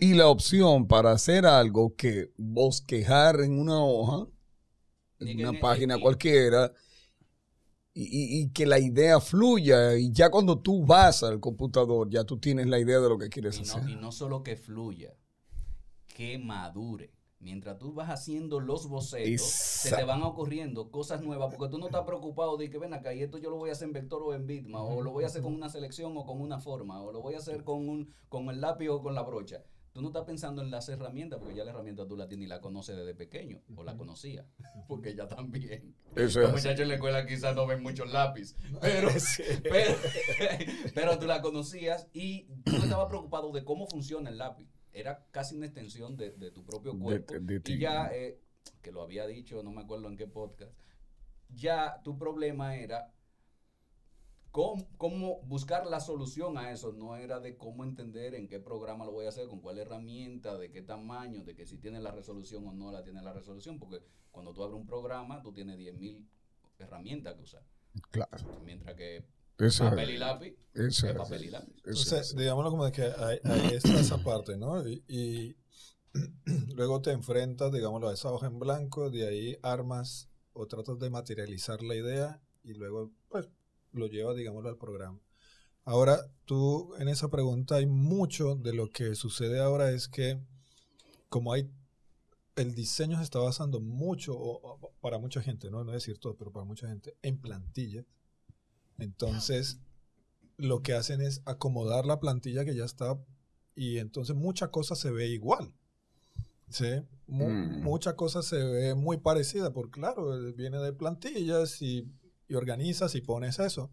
y la opción para hacer algo que bosquejar en una hoja, en una página cualquiera, y, que la idea fluya. Y ya cuando tú vas al computador, ya tú tienes la idea de lo que quieres Y hacer. no, y no solo que fluya, que madure. Mientras tú vas haciendo los bocetos, se te van ocurriendo cosas nuevas, porque tú no estás preocupado de que ven acá y esto yo lo voy a hacer en vector o en bitmap, o lo voy a hacer con una selección o con una forma, o lo voy a hacer con un con el lápiz o con la brocha. Tú no estás pensando en las herramientas, porque ya la herramienta tú la tienes y la conoces desde pequeño, o la conocía, porque ya también. Eso Los muchachos en la escuela quizás no ven muchos lápiz, pero, pero, pero tú la conocías y tú no estabas preocupado de cómo funciona el lápiz. Era casi una extensión de, de tu propio De- cuerpo. de ti. y ya, eh, que lo había dicho, no me acuerdo en qué podcast, ya tu problema era cómo, cómo buscar la solución a eso. No era de cómo entender en qué programa lo voy a hacer, con cuál herramienta, de qué tamaño, de que si tiene la resolución o no la tiene la resolución. Porque cuando tú abres un programa, tú tienes 10.000 herramientas que usar. Claro. Mientras que Eso papel y lápiz, es. papel y lápiz. Entonces, es. digámoslo como de que ahí, ahí está esa parte, ¿no? Y, y luego te enfrentas, digámoslo, a esa hoja en blanco, de ahí armas o tratas de materializar la idea y luego, pues, lo llevas, digámoslo, al programa. Ahora, tú en esa pregunta hay mucho de lo que sucede ahora es que como hay el diseño se está basando mucho o- o para mucha gente, no no decir todo, pero para mucha gente en plantillas. Entonces, lo que hacen es acomodar la plantilla que ya está y entonces mucha cosa se ve igual. ¿sí? Mu- Mm. Mucha cosa se ve muy parecida, porque claro, eh, viene de plantillas y, y organizas y pones eso.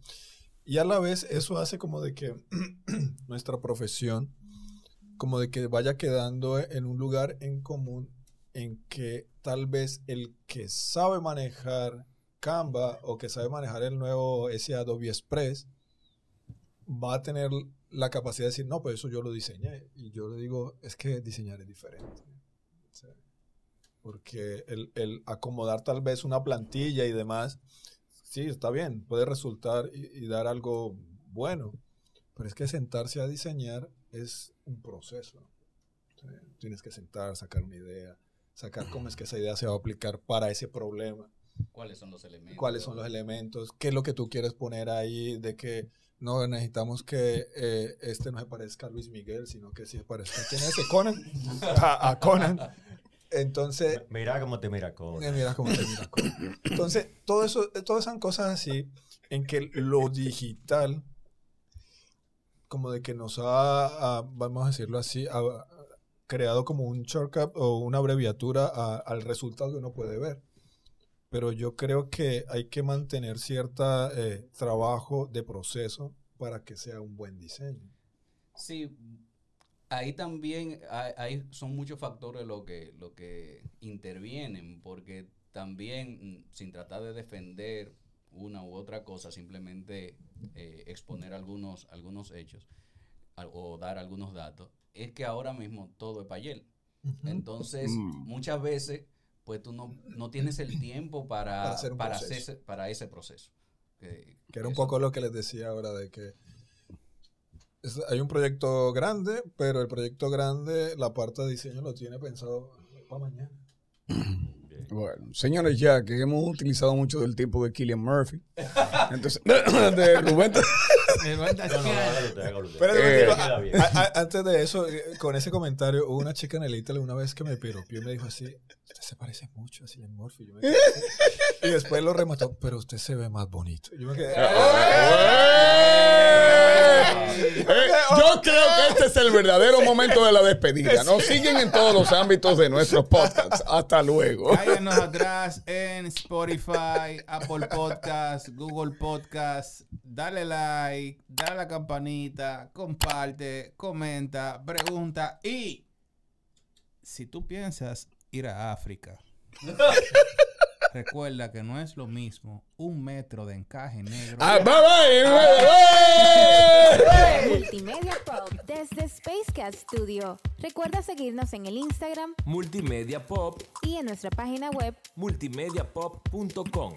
Y a la vez eso hace como de que nuestra profesión, como de que vaya quedando en un lugar en común en que tal vez el que sabe manejar Canva o que sabe manejar el nuevo ese Adobe Express va a tener la capacidad de decir, no, pues eso yo lo diseñé. Y yo le digo, es que diseñar es diferente. Porque el, el acomodar tal vez una plantilla y demás, sí, está bien, puede resultar y, dar algo bueno, pero es que sentarse a diseñar es un proceso. Tienes que sentar, sacar una idea, sacar cómo es que esa idea se va a aplicar para ese problema, ¿Cuáles son los elementos? cuáles son los elementos, qué es lo que tú quieres poner ahí, de que no necesitamos que eh, este no se parezca a Luis Miguel, sino que sí se parezca a quién es ese Conan, a, a Conan. Entonces, Mira cómo te mira Conan. mira cómo te mira Conan. Entonces, todo eso, todas esas cosas así, en que lo digital, como de que nos ha, ha, vamos a decirlo así, ha creado como un shortcut o una abreviatura a- al resultado que uno puede ver. Pero yo creo que hay que mantener cierto trabajo de proceso para que sea un buen diseño. Sí, ahí también hay, hay- son muchos factores lo que, lo que intervienen, porque también, mm, sin tratar de defender una u otra cosa, simplemente eh, exponer algunos, algunos hechos al- o dar algunos datos, es que ahora mismo todo es payel. Entonces, Mm. muchas veces, pues tú no, no tienes el tiempo para, Para hacer un para, hacer- para ese proceso. Que, Que era un eso- poco lo que les decía ahora de que es- hay un proyecto grande, pero el proyecto grande, la parte de diseño lo tiene pensado para mañana. Bueno, señores, ya que hemos utilizado mucho del tiempo de Killian Murphy. Entonces, de Rubén. Eh, antes de eso, eh, con ese comentario, hubo una chica en el Italy una vez que me piropió y me dijo así, usted se parece mucho a Cillian Murphy. Yo me quedé así. y después lo remató, pero usted se ve más bonito. Yo me quedé, Eh, yo creo que este es el verdadero momento de la despedida. Nos siguen en todos los ámbitos de nuestro podcast. Hasta luego. Cállanos atrás en Spotify, Apple Podcast, Google Podcast. Dale like, dale a la campanita, comparte, comenta, pregunta y si tú piensas ir a África, recuerda que no es lo mismo un metro de encaje negro. Ah, bye, bye, bye. Multimedia Pop desde Spacecat Studio. Recuerda seguirnos en el Instagram Multimedia Pop, y en nuestra página web multimediapop.com.